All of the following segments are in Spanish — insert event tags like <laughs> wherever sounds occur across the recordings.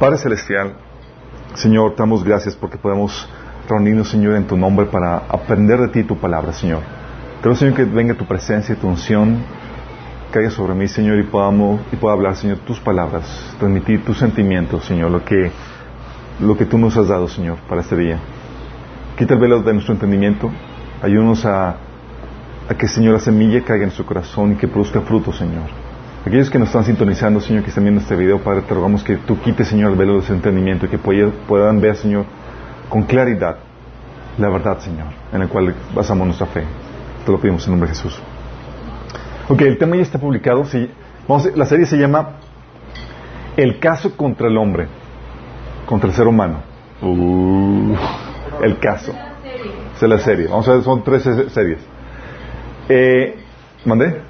Padre Celestial, Señor, te damos gracias porque podemos reunirnos, Señor, en tu nombre para aprender de ti tu palabra, Señor. Te Señor, que venga tu presencia y tu unción, caiga sobre mí, Señor, y, podamos, y pueda hablar, Señor, tus palabras, transmitir tus sentimientos, Señor, lo que, lo que tú nos has dado, Señor, para este día. Quita el velo de nuestro entendimiento, ayúdanos a, a que, Señor, la semilla caiga en su corazón y que produzca fruto, Señor. Aquellos que nos están sintonizando, Señor, que están viendo este video, Padre, te rogamos que tú quites, Señor, el velo de su entendimiento y que puedan ver, Señor, con claridad la verdad, Señor, en la cual basamos nuestra fe. Te lo pedimos en nombre de Jesús. Ok, el tema ya está publicado. Sí, vamos la serie se llama El caso contra el hombre, contra el ser humano. Uh, el caso. es la serie. Vamos a ver, son tres series. Eh, ¿Mandé?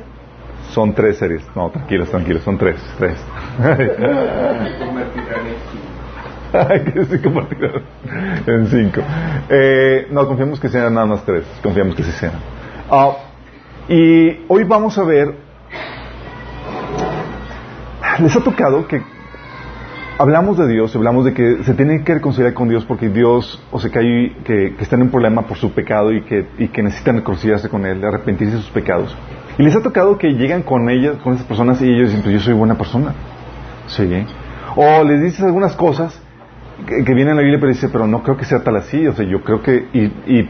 Son tres series. No, tranquilos, tranquilos, son tres. Tres. que se convertirán en cinco. Eh, no, confiamos que sean nada más tres. Confiamos que sí sean. Ah, y hoy vamos a ver. Les ha tocado que hablamos de Dios, hablamos de que se tienen que reconciliar con Dios porque Dios, o sea, que, hay, que, están en un problema por su pecado y que, y que necesitan reconciliarse con Él, arrepentirse de sus pecados. Y les ha tocado que llegan con ellas, con esas personas, y ellos dicen, pues yo soy buena persona. Sí. O les dices algunas cosas que, vienen en la Biblia, pero dice, pero no creo que sea tal así. O sea, yo creo que. Y,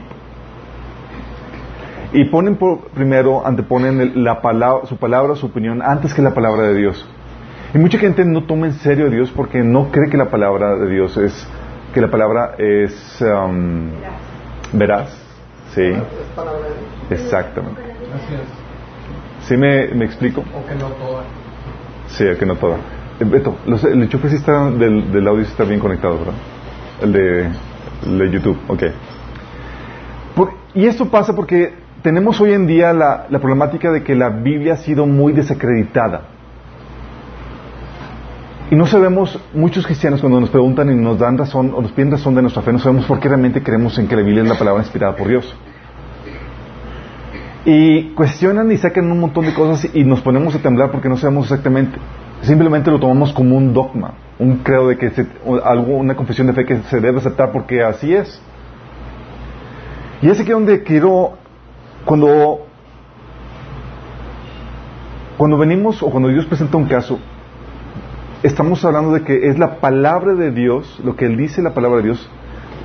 y, ponen por, primero, anteponen la palabra, su palabra, su opinión, antes que la palabra de Dios. Y mucha gente no toma en serio a Dios porque no cree que la palabra de Dios es. que la palabra es. Um, veraz. Sí. Exactamente. ¿Sí me, me explico? O que no toda. Sí, que no toda. Eh, Beto, los, el enchufe sí está, del, del, audio sí está bien conectado, ¿verdad? El de, el de YouTube, ok. y esto pasa porque tenemos hoy en día la, la problemática de que la Biblia ha sido muy desacreditada. Y no sabemos, muchos cristianos cuando nos preguntan y nos dan razón o nos piden razón de nuestra fe, no sabemos por qué realmente creemos en que la Biblia es la palabra inspirada por Dios. Y cuestionan y sacan un montón de cosas y nos ponemos a temblar porque no sabemos exactamente. Simplemente lo tomamos como un dogma, un credo de que algo, una confesión de fe que se debe aceptar porque así es. Y es aquí donde quiero, cuando, cuando venimos o cuando Dios presenta un caso, estamos hablando de que es la palabra de Dios, lo que Él dice la palabra de Dios,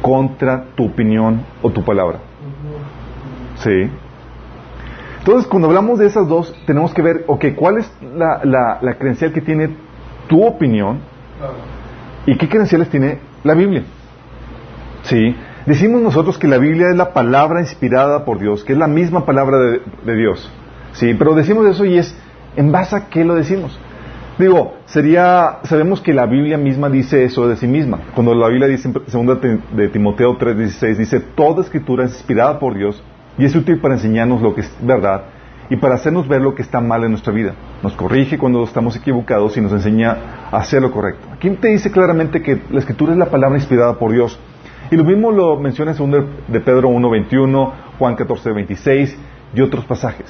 contra tu opinión o tu palabra. ¿Sí? Entonces, cuando hablamos de esas dos, tenemos que ver, ok, ¿cuál es la, la, credencial que tiene tu opinión y qué credenciales tiene la Biblia? Sí, decimos nosotros que la Biblia es la palabra inspirada por Dios, que es la misma palabra de, Dios. Sí, pero decimos eso y es, ¿en base a qué lo decimos? Digo, sería, sabemos que la Biblia misma dice eso de sí misma. Cuando la Biblia dice en 2 de Timoteo 3:16, dice, toda escritura es inspirada por Dios y es útil para enseñarnos lo que es verdad y para hacernos ver lo que está mal en nuestra vida. Nos corrige cuando estamos equivocados y nos enseña a hacer lo correcto. Aquí te dice claramente que la escritura es la palabra inspirada por Dios. Y lo mismo lo menciona en 2 de Pedro 1.21, Juan 14.26 y otros pasajes.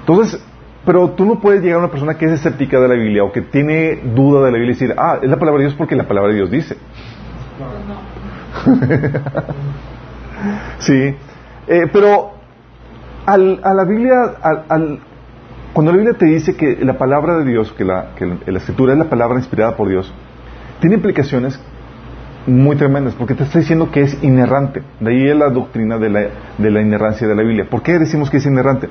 Entonces, pero tú no puedes llegar a una persona que es escéptica de la Biblia o que tiene duda de la Biblia y decir, ah, es la palabra de Dios porque la palabra de Dios dice. <laughs> sí. Eh, pero al, a la Biblia, al, cuando la Biblia te dice que la palabra de Dios, que la, que la escritura es la palabra inspirada por Dios, tiene implicaciones muy tremendas, porque te está diciendo que es inerrante. De ahí es la doctrina de la, de la inerrancia de la Biblia. ¿Por qué decimos que es inerrante?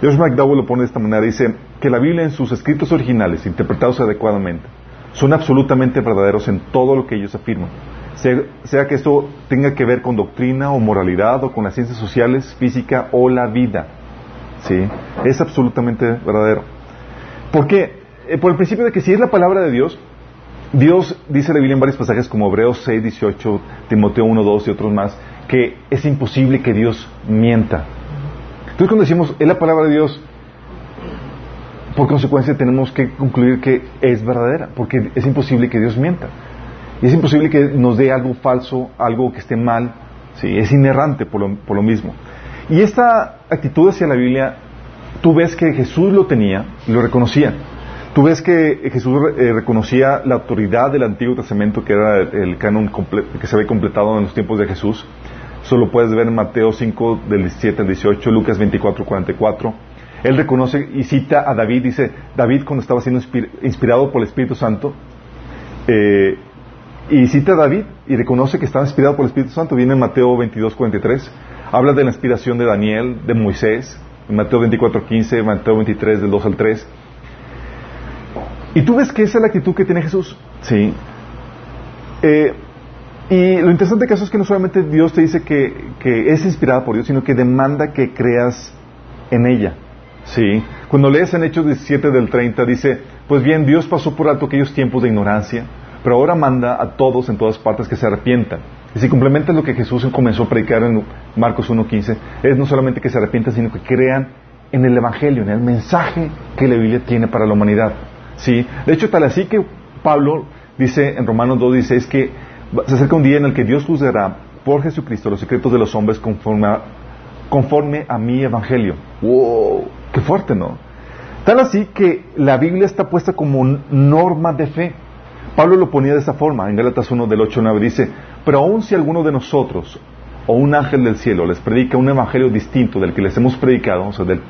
George McDowell lo pone de esta manera, dice que la Biblia en sus escritos originales, interpretados adecuadamente, son absolutamente verdaderos en todo lo que ellos afirman sea, que esto tenga que ver con doctrina o moralidad o con las ciencias sociales, física o la vida. ¿Sí? Es absolutamente verdadero. ¿Por qué? Eh, por el principio de que si es la palabra de Dios, Dios dice la Biblia en varios pasajes como Hebreos 6, 18, Timoteo 1, 2 y otros más, que es imposible que Dios mienta. Entonces cuando decimos es la palabra de Dios, por consecuencia tenemos que concluir que es verdadera, porque es imposible que Dios mienta. Y es imposible que nos dé algo falso, algo que esté mal. ¿sí? Es inerrante por lo, por lo mismo. Y esta actitud hacia la Biblia, tú ves que Jesús lo tenía y lo reconocía. Tú ves que Jesús eh, reconocía la autoridad del Antiguo Testamento, que era el canon que se había completado en los tiempos de Jesús. Eso lo puedes ver en Mateo 5, del 17 al 18, Lucas 24, 44. Él reconoce y cita a David, dice, David cuando estaba siendo inspirado por el Espíritu Santo, eh, y cita a David y reconoce que estaba inspirado por el Espíritu Santo. Viene en Mateo 22, 43. Habla de la inspiración de Daniel, de Moisés, en Mateo 24, 15, Mateo 23, del 2 al 3. Y tú ves que esa es la actitud que tiene Jesús. Sí. Eh, y lo interesante caso es que no solamente Dios te dice que, que, es inspirada por Dios, sino que demanda que creas en ella. Sí. Cuando lees en Hechos 17 del 30, dice, pues bien, Dios pasó por alto aquellos tiempos de ignorancia, pero ahora manda a todos en todas partes que se arrepientan. Y si complementas lo que Jesús comenzó a predicar en Marcos 1.15, es no solamente que se arrepientan, sino que crean en el Evangelio, en el mensaje que la Biblia tiene para la humanidad. ¿Sí? De hecho, tal así que Pablo dice en Romanos 2, es que se acerca un día en el que Dios juzgará por Jesucristo los secretos de los hombres conforme a, conforme a mi Evangelio. ¡Wow! ¡Qué fuerte, ¿no? Tal así que la Biblia está puesta como norma de fe. Pablo lo ponía de esa forma, en Gálatas 1 del 8 9 dice, pero aun si alguno de nosotros o un ángel del cielo les predica un evangelio distinto del que les hemos predicado, o sea, del,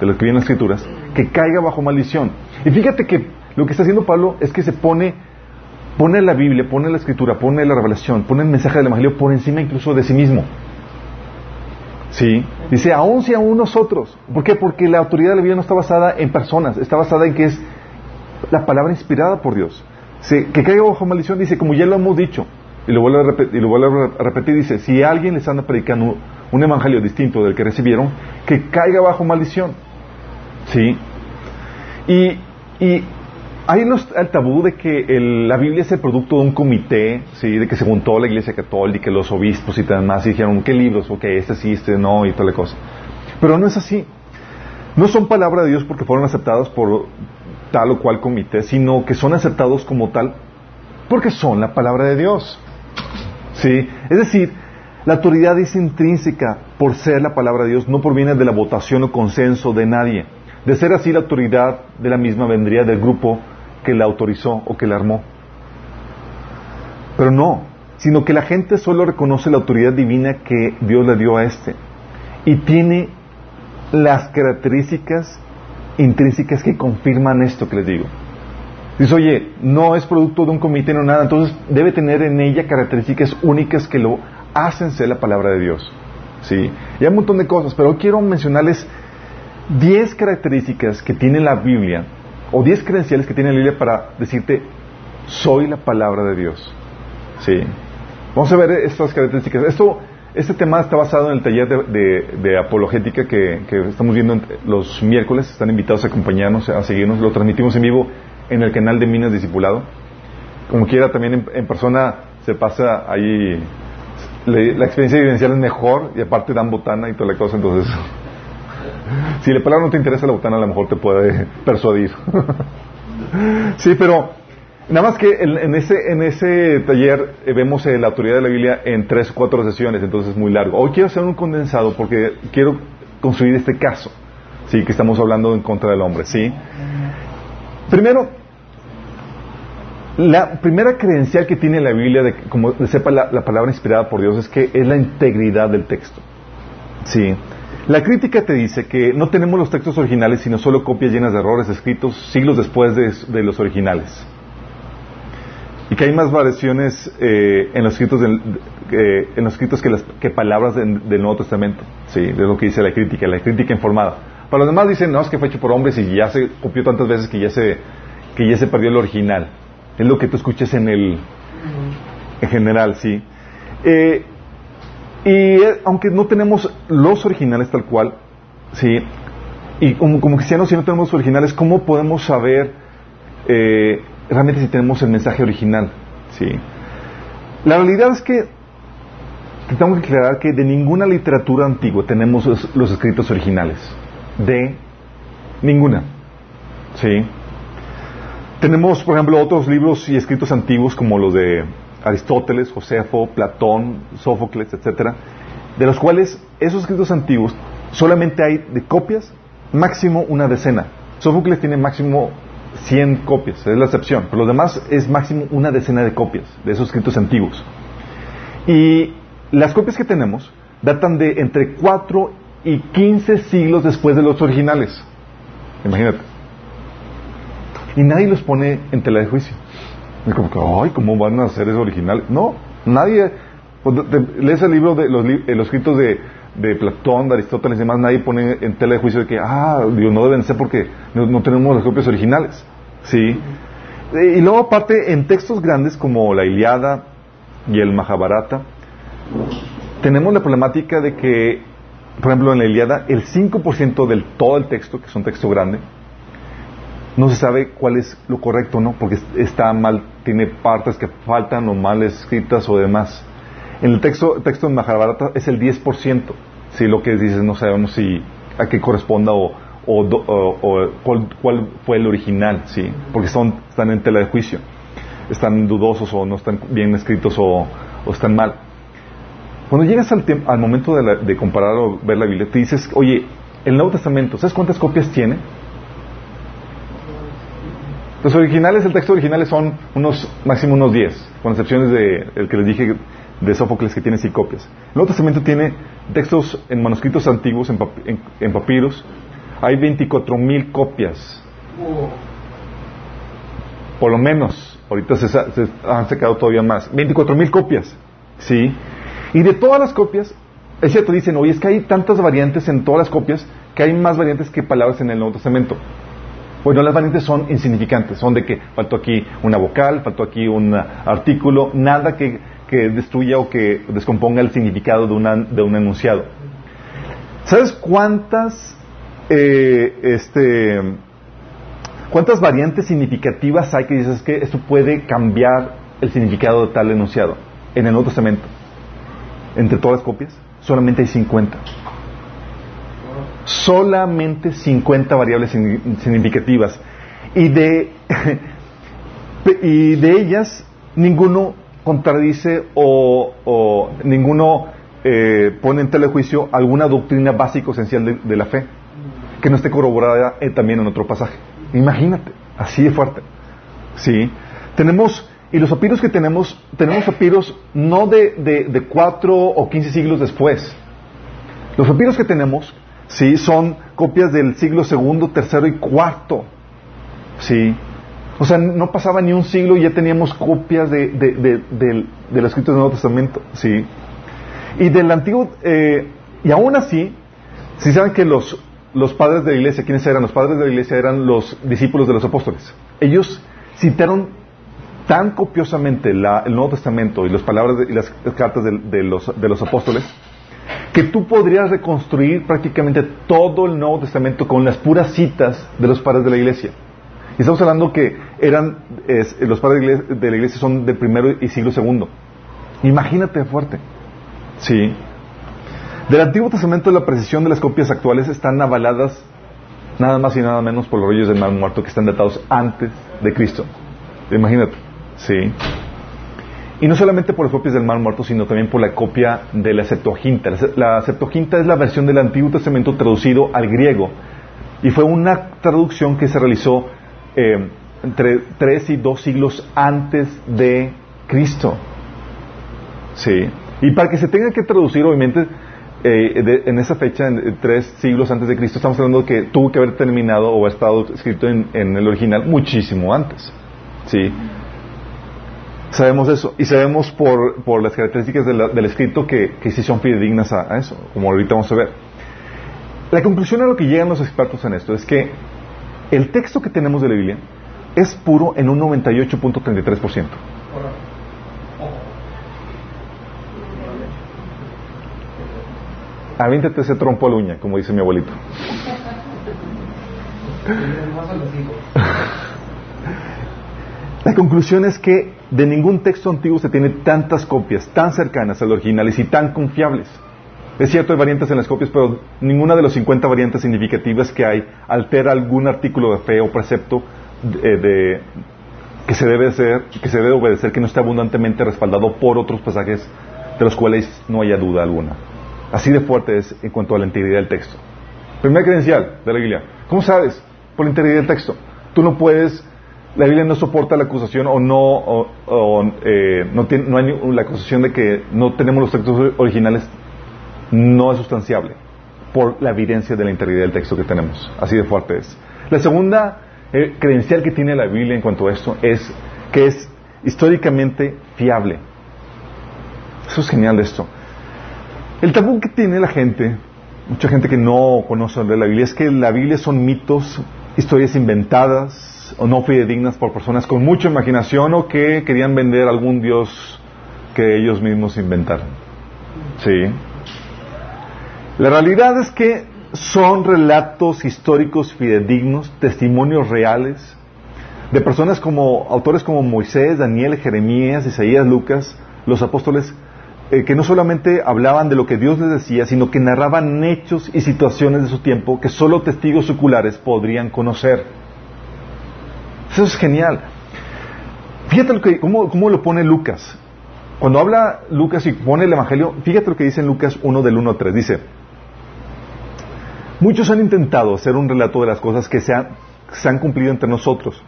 de lo que viene en las escrituras, que caiga bajo maldición. Y fíjate que lo que está haciendo Pablo es que se pone, pone la Biblia, pone la escritura, pone la revelación, pone el mensaje del Evangelio por encima incluso de sí mismo. ¿Sí? Dice, aún si aún nosotros. ¿Por qué? Porque la autoridad de la Biblia no está basada en personas, está basada en que es la palabra inspirada por Dios. Que caiga bajo maldición, dice, como ya lo hemos dicho, y lo vuelve a repetir, a repetir dice, si alguien les anda predicando un evangelio distinto del que recibieron, que caiga bajo maldición. ¿Sí? Y, y hay el tabú de que la Biblia es el producto de un comité, ¿sí? de que se juntó la Iglesia Católica, los obispos y demás, y dijeron, ¿qué libros? Ok, este sí, este no, y toda la cosa. Pero no es así. No son palabra de Dios porque fueron aceptadas por tal o cual comité, sino que son aceptados como tal porque son la palabra de Dios. ¿Sí? Es decir, la autoridad es intrínseca por ser la palabra de Dios, no proviene de la votación o consenso de nadie. De ser así, la autoridad de la misma vendría del grupo que la autorizó o que la armó. Pero no, sino que la gente solo reconoce la autoridad divina que Dios le dio a este. Y tiene las características intrínsecas que confirman esto que les digo. Dice, oye, no es producto de un comité, no nada, entonces debe tener en ella características únicas que lo hacen ser la palabra de Dios. Sí, y hay un montón de cosas, pero quiero mencionarles 10 características que tiene la Biblia, o 10 credenciales que tiene la Biblia para decirte, soy la palabra de Dios. Sí. Vamos a ver estas características. Esto, este tema está basado en el taller de, apologética que, estamos viendo los miércoles. Están invitados a acompañarnos, a seguirnos. Lo transmitimos en vivo en el canal de Minas Discipulado. Como quiera, también en, persona se pasa ahí. la experiencia evidencial es mejor y aparte dan botana y toda la cosa, entonces <laughs> si la palabra no te interesa, la botana a lo mejor te puede persuadir. <laughs> sí, pero nada más que en, ese, en ese taller eh, vemos eh, la autoridad de la Biblia en tres o cuatro sesiones, entonces es muy largo. Hoy quiero hacer un condensado porque quiero construir este caso, sí, que estamos hablando en contra del hombre, sí. Primero, la primera credencial que tiene la Biblia de como sepa la, la palabra inspirada por Dios es que es la integridad del texto. Sí. La crítica te dice que no tenemos los textos originales, sino solo copias llenas de errores escritos siglos después de, los originales. Y que hay más variaciones eh, en los escritos, eh, en los escritos que, las, que palabras del Nuevo Testamento. Sí, de lo que dice la crítica, la crítica informada. Para los demás dicen, no, es que fue hecho por hombres y ya se copió tantas veces que ya se, que ya se perdió el original. Es lo que tú escuches en el, en general, sí. Eh, y eh, aunque no tenemos los originales tal cual, ¿sí? Y como, como cristianos, si no tenemos originales, ¿cómo podemos saber eh, realmente si tenemos el mensaje original? ¿Sí? La realidad es que tengo que aclarar que de ninguna literatura antigua tenemos los, escritos originales. De ninguna. ¿Sí? Tenemos, por ejemplo, otros libros y escritos antiguos como los de Aristóteles, Josefo, Platón, Sófocles, etcétera, de los cuales esos escritos antiguos solamente hay de copias máximo una decena. Sófocles tiene máximo 100 copias, es la excepción, pero los demás es máximo una decena de copias de esos escritos antiguos. Y las copias que tenemos datan de entre 4 y 15 siglos después de los originales. Imagínate. Y nadie los pone en tela de juicio. Es como que, ay, ¿cómo van a hacer eso original? No, nadie. Pues, lees el libro de los, eh, los escritos de, de, Platón, de Aristóteles y demás, nadie pone en tela de juicio de que, ah, Dios, no deben ser porque no, tenemos las copias originales. ¿Sí? Y luego, aparte, en textos grandes como la Iliada y el Mahabharata, tenemos la problemática de que, por ejemplo, en la Iliada, el 5% del todo el texto, que es un texto grande, no se sabe cuál es lo correcto, ¿no? Porque está mal, tiene partes que faltan o mal escritas o demás. En el texto, texto de Mahabharata es el 10%. Si lo que dices no sabemos si a qué corresponda o, o, cuál, fue el original, ¿sí? Porque son, están en tela de juicio. Están dudosos o no están bien escritos o, están mal. Cuando llegas al, al momento de, de comparar o ver la Biblia, te dices, oye, el Nuevo Testamento, ¿sabes cuántas copias tiene? Los originales, el texto original son unos, máximo unos 10, con excepciones de el que les dije de Sófocles que tiene 6 copias. El Nuevo Testamento tiene textos en manuscritos antiguos, en, papiros, hay 24 mil copias. Por lo menos, ahorita se, han sacado todavía más. 24 mil copias, ¿sí? Y de todas las copias, es cierto, dicen, oye, es que hay tantas variantes en todas las copias que hay más variantes que palabras en el Nuevo Testamento. Bueno, las variantes son insignificantes, son de que faltó aquí una vocal, faltó aquí un artículo, nada que, destruya o que descomponga el significado de, una, de un enunciado. ¿Sabes cuántas, eh, este, cuántas variantes significativas hay que dices que esto puede cambiar el significado de tal enunciado en el Nuevo Testamento? Entre todas las copias, solamente hay 50 solamente 50 variables significativas. Y de, <laughs> y de ellas, ninguno contradice o, ninguno eh, pone en telejuicio alguna doctrina básica esencial de, la fe, que no esté corroborada eh, también en otro pasaje. Imagínate, así de fuerte. ¿Sí? Tenemos, y los papiros que tenemos, tenemos papiros no de, de, de cuatro o quince siglos después. Los papiros que tenemos ¿sí? Son copias del siglo segundo, tercero y cuarto, ¿sí? O sea, no pasaba ni un siglo y ya teníamos copias de, de, de, del escrito del Nuevo Testamento, ¿sí? Y del Antiguo, eh, y aún así, si saben que los, los padres de la iglesia, ¿quiénes eran? Los padres de la iglesia eran los discípulos de los apóstoles. Ellos citaron tan copiosamente el Nuevo Testamento y las palabras y las cartas de, los, de los apóstoles que tú podrías reconstruir prácticamente todo el Nuevo Testamento con las puras citas de los padres de la iglesia. Y estamos hablando que eran, los padres de la iglesia son del primero y siglo segundo. Imagínate fuerte. Sí. Del Antiguo Testamento la precisión de las copias actuales están avaladas nada más y nada menos por los reyes del mar muerto que están datados antes de Cristo. Imagínate. Sí. Y no solamente por las copias del Mar Muerto, sino también por la copia de la Septuaginta. La Septuaginta es la versión del Antiguo Testamento traducido al griego. Y fue una traducción que se realizó eh, entre tres y dos siglos antes de Cristo. Sí. Y para que se tenga que traducir, obviamente, eh, en esa fecha, en, tres siglos antes de Cristo, estamos hablando que tuvo que haber terminado o ha estado escrito en, el original muchísimo antes. Sí. Sabemos eso. Y sabemos por, por las características del escrito que, que, sí son fidedignas a, eso, como ahorita vamos a ver. La conclusión a lo que llegan los expertos en esto es que el texto que tenemos de la Biblia es puro en un 98.33%. Avíntate ese trompo a la uña, como dice mi abuelito. La conclusión es que de ningún texto antiguo se tiene tantas copias tan cercanas al original y tan confiables. Es cierto, hay variantes en las copias, pero ninguna de las 50 variantes significativas que hay altera algún artículo de fe o precepto de, que, se debe hacer, que se debe obedecer, que no esté abundantemente respaldado por otros pasajes de los cuales no haya duda alguna. Así de fuerte es en cuanto a la integridad del texto. Primera credencial de la Biblia. ¿Cómo sabes? Por la integridad del texto. Tú no puedes, la Biblia no soporta la acusación o no, o, eh, no, tiene, no hay la acusación de que no tenemos los textos originales, no es sustanciable por la evidencia de la integridad del texto que tenemos. Así de fuerte es. La segunda eh, credencial que tiene la Biblia en cuanto a esto es que es históricamente fiable. Eso es genial esto. El tabú que tiene la gente, mucha gente que no conoce la Biblia, es que la Biblia son mitos, historias inventadas o no fidedignas por personas con mucha imaginación o que querían vender algún Dios que ellos mismos inventaron. Sí. La realidad es que son relatos históricos fidedignos, testimonios reales de personas como autores como Moisés, Daniel, Jeremías, Isaías, Lucas, los apóstoles eh, que no solamente hablaban de lo que Dios les decía, sino que narraban hechos y situaciones de su tiempo que solo testigos oculares podrían conocer. Eso es genial. Fíjate lo que, cómo, cómo, lo pone Lucas. Cuando habla Lucas y pone el Evangelio, fíjate lo que dice en Lucas 1 del 1 al 3. Dice, muchos han intentado hacer un relato de las cosas que se han, cumplido entre nosotros,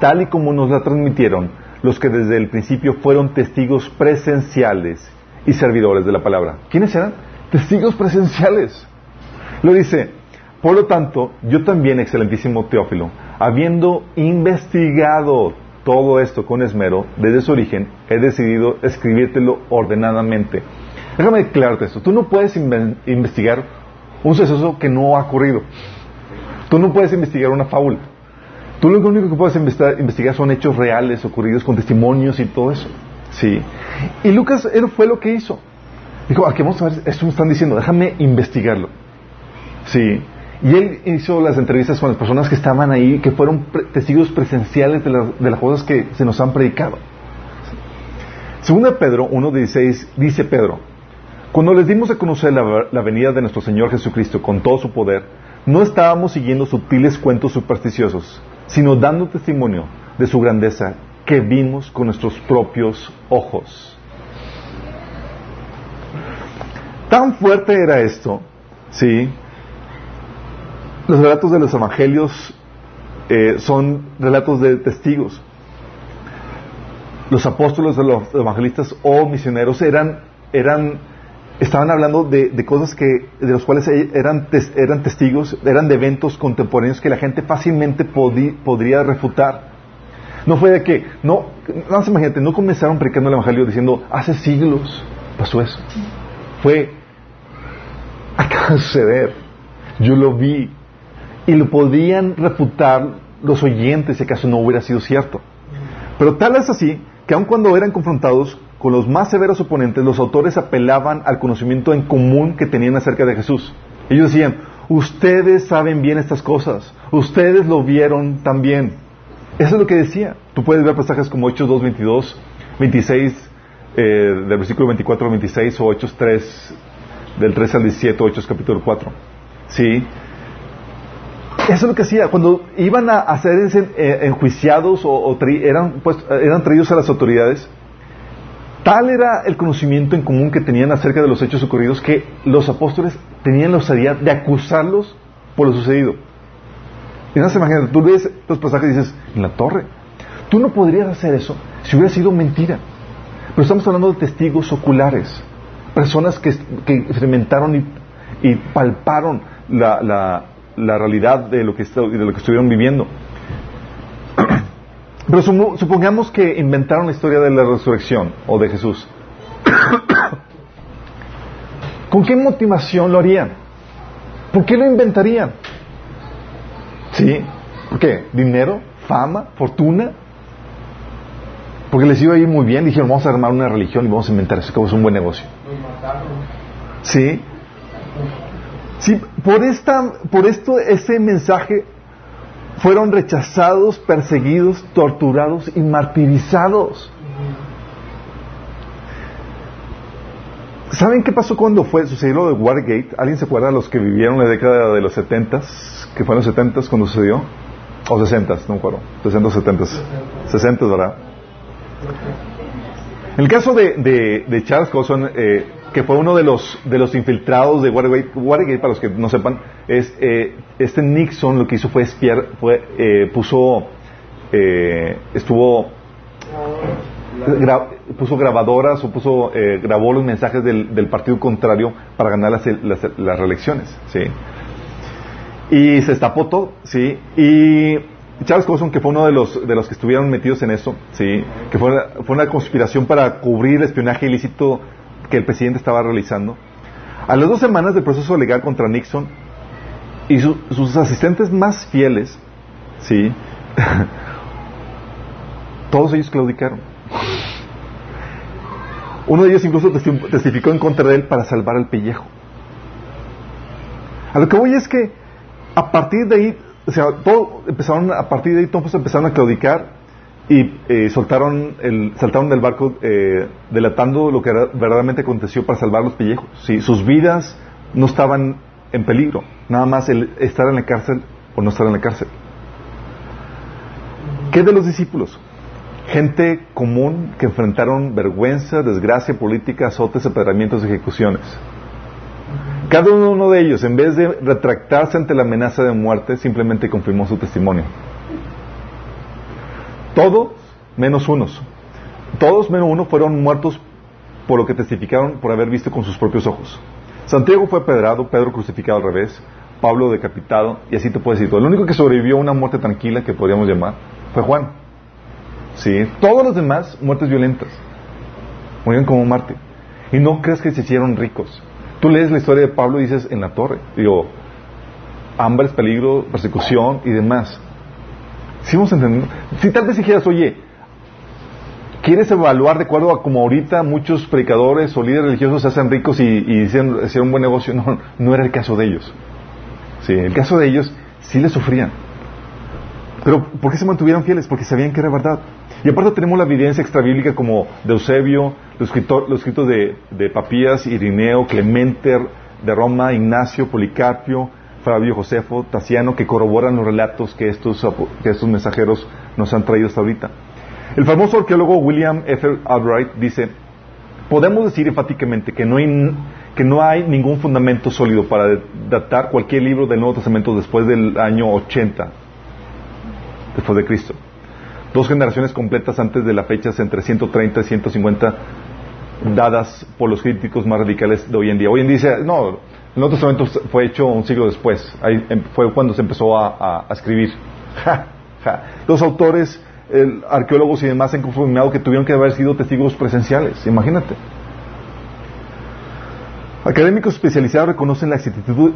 tal y como nos la transmitieron los que desde el principio fueron testigos presenciales y servidores de la palabra. ¿Quiénes eran? Testigos presenciales. Lo dice, por lo tanto, yo también, excelentísimo Teófilo, habiendo investigado todo esto con esmero desde su origen, he decidido escribírtelo ordenadamente. Déjame declararte esto. Tú no puedes investigar un suceso que no ha ocurrido. Tú no puedes investigar una fábula. Tú lo único que puedes investigar, son hechos reales ocurridos con testimonios y todo eso. Sí. Y Lucas él fue lo que hizo. Dijo, aquí vamos a ver, esto me están diciendo, déjame investigarlo. Sí. Y él hizo las entrevistas con las personas que estaban ahí, que fueron testigos presenciales de, de, las cosas que se nos han predicado. Segunda Pedro 1.16 dice Pedro, cuando les dimos a conocer la, venida de nuestro Señor Jesucristo con todo su poder, no estábamos siguiendo sutiles cuentos supersticiosos, sino dando testimonio de su grandeza que vimos con nuestros propios ojos. Tan fuerte era esto, ¿sí? Los relatos de los evangelios eh, son relatos de testigos. Los apóstoles de los evangelistas o misioneros eran, eran, estaban hablando de, cosas que, de los cuales e, eran, eran testigos, eran de eventos contemporáneos que la gente fácilmente podría refutar. No fue de que, no, no se imagínate, no comenzaron predicando el Evangelio diciendo, hace siglos pasó eso. Fue, acaba de suceder, yo lo vi, y lo podían refutar los oyentes si acaso no hubiera sido cierto. Pero tal es así que aun cuando eran confrontados con los más severos oponentes, los autores apelaban al conocimiento en común que tenían acerca de Jesús. Ellos decían, ustedes saben bien estas cosas, ustedes lo vieron también. Eso es lo que decía. Tú puedes ver pasajes como Hechos 2, 22, 26, del versículo 24 al 26, o Hechos 3, del 3 al 17, o Hechos capítulo 4. ¿Sí? Eso es lo que hacía. Cuando iban a, ser eh, enjuiciados o, pues, eran traídos a las autoridades, tal era el conocimiento en común que tenían acerca de los hechos ocurridos que los apóstoles tenían la osadía de acusarlos por lo sucedido. Y no se imagina, tú ves los pasajes y dices, en la torre. Tú no podrías hacer eso si hubiera sido mentira. Pero estamos hablando de testigos oculares, personas que, experimentaron y, palparon la, realidad de lo que estuvieron viviendo. Pero supongamos que inventaron la historia de la resurrección o de Jesús. <coughs> ¿Con qué motivación lo harían? ¿Por qué lo inventarían? ¿Sí? ¿Por qué? ¿Dinero? ¿Fama? ¿Fortuna? Porque les iba a ir muy bien. Dijeron, vamos a armar una religión y vamos a inventar eso, es un buen negocio. ¿Sí? Sí, por, esta, por esto, ese mensaje fueron rechazados, perseguidos, torturados y martirizados. ¿Saben qué pasó cuando fue sucedió lo de Watergate? ¿Alguien se acuerda de los que vivieron la década de los 70 que fue en los 70 cuando sucedió? O 60, no me acuerdo. 60 70 60, ¿verdad? En el caso de, Charles Colson, eh, que fue uno de los, de los infiltrados de Watergate, Watergate para los que no sepan, es eh, este Nixon lo que hizo fue espiar, fue, eh, puso, eh, estuvo, puso grabadoras o puso, eh, grabó los mensajes del, del partido contrario para ganar las, las, las reelecciones, ¿sí? Y se destapó todo, ¿sí? Y Charles Colson, que fue uno de los, de los que estuvieron metidos en eso, ¿sí? Que fue, fue una conspiración para cubrir el espionaje ilícito que el presidente estaba realizando. A las dos semanas del proceso legal contra Nixon y su- sus asistentes más fieles, ¿sí? <laughs> Todos ellos claudicaron. Uno de ellos incluso testi- testificó en contra de él para salvar el pellejo. A lo que voy es que a partir de ahí, o sea, todo empezaron a partir de ahí todos empezaron a claudicar y eh, soltaron el, saltaron del barco eh, delatando lo que era- verdaderamente aconteció para salvar los pellejos. Sí, sus vidas no estaban en peligro, nada más el estar en la cárcel o no estar en la cárcel. ¿Qué de los discípulos? Gente común que enfrentaron vergüenza, desgracia política, azotes, apedramientos ejecuciones. Cada uno de ellos, en vez de retractarse ante la amenaza de muerte, simplemente confirmó su testimonio. Todos menos unos. Todos menos uno fueron muertos por lo que testificaron por haber visto con sus propios ojos. Santiago fue pedrado, Pedro crucificado al revés, Pablo decapitado, y así te puedes decir todo. El único que sobrevivió a una muerte tranquila, que podríamos llamar, fue Juan. Sí, todos los demás, muertes violentas. Murieron como Marte. Y no crees que se hicieron ricos. Tú lees la historia de Pablo y dices en la torre. Digo, hambres, peligro, persecución y demás. ¿Sí vamos? Si tal vez dijeras, oye, ¿quieres evaluar de acuerdo a como ahorita muchos predicadores o líderes religiosos se hacen ricos y, y hicieron, hicieron un buen negocio? No, no era el caso de ellos. Sí, el caso de ellos sí le sufrían. Pero ¿por qué se mantuvieron fieles? Porque sabían que era verdad. Y aparte tenemos la evidencia extrabíblica como de Eusebio, los, los escritos de, de Papías, Irineo, Clemente de Roma, Ignacio, Policarpio, Fabio Josefo, Taciano, que corroboran los relatos que estos, que estos mensajeros nos han traído hasta ahorita. El famoso arqueólogo William F. Albright dice, podemos decir enfáticamente que no, hay, que no hay ningún fundamento sólido para datar cualquier libro del Nuevo Testamento después del año 80 después de Cristo. Dos generaciones completas antes de las fechas entre 130 y 150 dadas por los críticos más radicales de hoy en día. Hoy en día dice, no, el Nuevo Testamento fue hecho un siglo después. Ahí em- fue cuando se empezó a, escribir. <laughs> Los autores, arqueólogos y demás han confirmado que tuvieron que haber sido testigos presenciales. Imagínate. Académicos especializados reconocen la exactitud,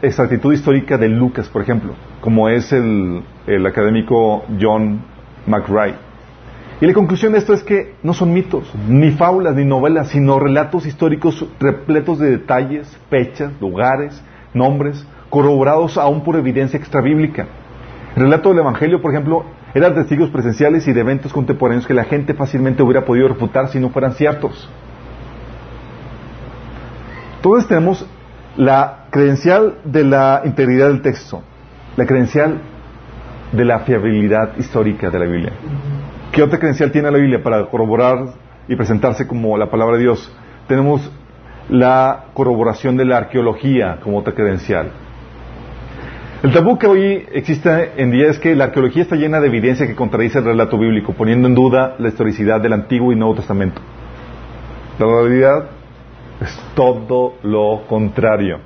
exactitud histórica de Lucas, por ejemplo, como es el, el académico John McRae. Y la conclusión de esto es que no son mitos, ni fábulas, ni novelas, sino relatos históricos repletos de detalles, fechas, lugares, nombres, corroborados aún por evidencia extrabíblica. El relato del Evangelio, por ejemplo, eran testigos presenciales y de eventos contemporáneos que la gente fácilmente hubiera podido refutar si no fueran ciertos. Entonces tenemos la credencial de la integridad del texto, la credencial de la fiabilidad histórica de la Biblia. ¿Qué otra credencial tiene la Biblia para corroborar y presentarse como la palabra de Dios? Tenemos la corroboración de la arqueología como otra credencial. El tabú que hoy existe en día es que la arqueología está llena de evidencia que contradice el relato bíblico, poniendo en duda la historicidad del Antiguo y Nuevo Testamento. La realidad es todo lo contrario.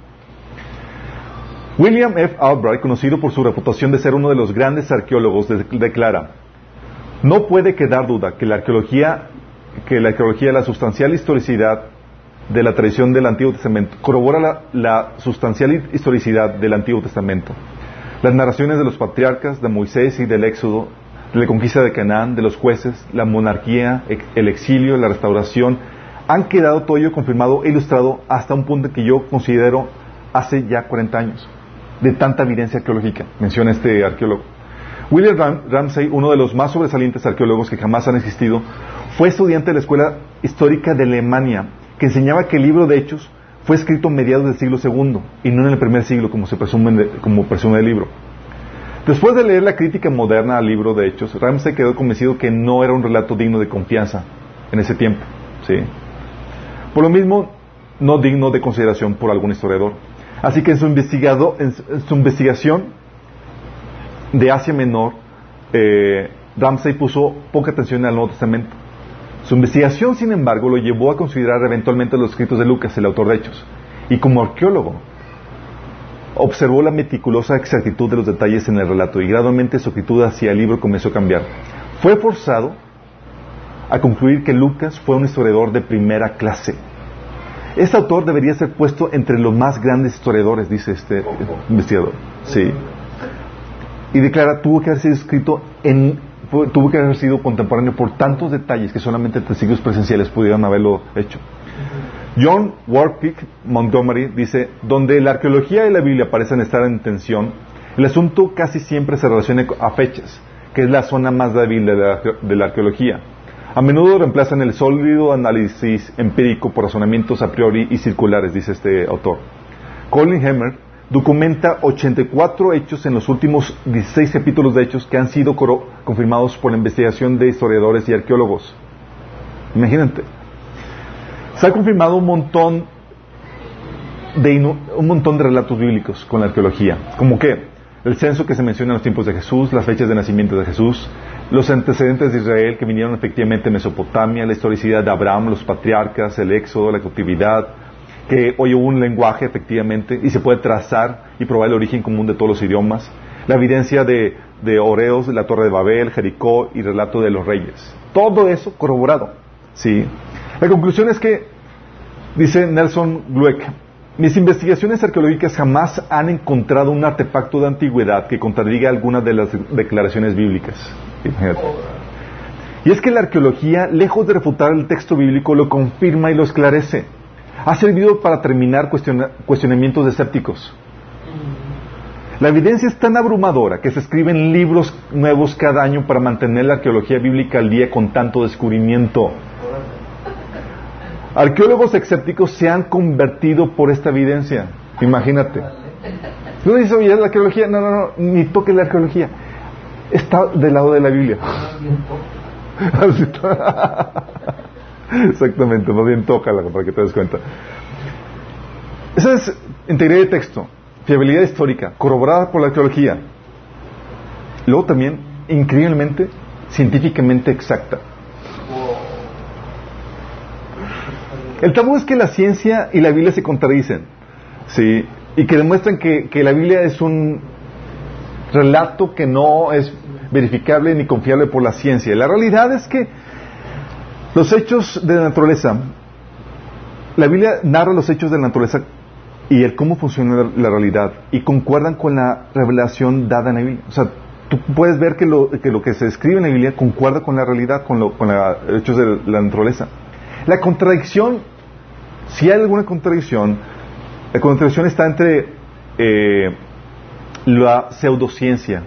William F. Albright, conocido por su reputación de ser uno de los grandes arqueólogos, de- declara, no puede quedar duda que la arqueología, que la arqueología, la sustancial historicidad de la tradición del Antiguo Testamento, corrobora la, la sustancial historicidad del Antiguo Testamento. Las narraciones de los patriarcas, de Moisés y del Éxodo, de la conquista de Canaán, de los jueces, la monarquía, ex- el exilio, la restauración, han quedado todo ello confirmado e ilustrado hasta un punto que yo considero hace ya 40 años, de tanta evidencia arqueológica, menciona este arqueólogo. William Ram- Ramsay, uno de los más sobresalientes arqueólogos que jamás han existido, fue estudiante de la Escuela Histórica de Alemania, que enseñaba que el libro de Hechos fue escrito a mediados del siglo II y no en el primer siglo, como se presume, como presume el libro. Después de leer la crítica moderna al libro de Hechos, Ramsay quedó convencido que no era un relato digno de confianza en ese tiempo. ¿sí? Por lo mismo, no digno de consideración por algún historiador. Así que en su investigación de Asia Menor, eh, Ramsey puso poca atención al Nuevo Testamento. Su investigación, sin embargo, lo llevó a considerar eventualmente los escritos de Lucas, el autor de Hechos. Y como arqueólogo, observó la meticulosa exactitud de los detalles en el relato y gradualmente su actitud hacia el libro comenzó a cambiar. Fue forzado a concluir que Lucas fue un historiador de primera clase. Este autor debería ser puesto entre los más grandes historiadores, dice este investigador. Sí. Y declara, tuvo que haber sido escrito tuvo que haber sido contemporáneo por tantos detalles que solamente testigos presenciales pudieron haberlo hecho. John Warwick Montgomery dice, donde la arqueología y la Biblia parecen estar en tensión, el asunto casi siempre se relaciona a fechas, que es la zona más débil de la, de la arqueología. A menudo reemplazan el sólido análisis empírico por razonamientos a priori y circulares, dice este autor. Colin Hemmer documenta 84 hechos en los últimos 16 capítulos de hechos que han sido confirmados por la investigación de historiadores y arqueólogos. Imagínate. Se ha confirmado un montón de un montón de relatos bíblicos con la arqueología, como que el censo que se menciona en los tiempos de Jesús, las fechas de nacimiento de Jesús, los antecedentes de Israel que vinieron efectivamente de Mesopotamia, la historicidad de Abraham, los patriarcas, el éxodo, la cautividad, que hoy hubo un lenguaje efectivamente y se puede trazar y probar el origen común de todos los idiomas, la evidencia de, de Oreos, la Torre de Babel, Jericó y relato de los reyes. Todo eso corroborado. ¿sí? La conclusión es que, dice Nelson Glueck, mis investigaciones arqueológicas jamás han encontrado un artefacto de antigüedad que contradiga alguna de las declaraciones bíblicas. Y es que la arqueología, lejos de refutar el texto bíblico, lo confirma y lo esclarece. Ha servido para terminar cuestionamientos escépticos. La evidencia es tan abrumadora que se escriben libros nuevos cada año para mantener la arqueología bíblica al día con tanto descubrimiento. Arqueólogos escépticos se han convertido por esta evidencia. Imagínate. No dice, oye, la arqueología. No, no, no, ni toque la arqueología. Está del lado de la Biblia. <laughs> Exactamente, más bien tócala para que te des cuenta. Esa es integridad de texto, fiabilidad histórica, corroborada por la arqueología. Luego también, increíblemente, científicamente exacta. El tabú es que la ciencia y la Biblia se contradicen, ¿sí? Y que demuestran que, que la Biblia es un relato que no es verificable ni confiable por la ciencia. La realidad es que los hechos de la naturaleza, la Biblia narra los hechos de la naturaleza y el cómo funciona la realidad y concuerdan con la revelación dada en la Biblia. O sea, tú puedes ver que lo que, se escribe en la Biblia concuerda con la realidad, con, lo, con los hechos de la naturaleza. La contradicción, si hay alguna contradicción, la contradicción está entre eh, la pseudociencia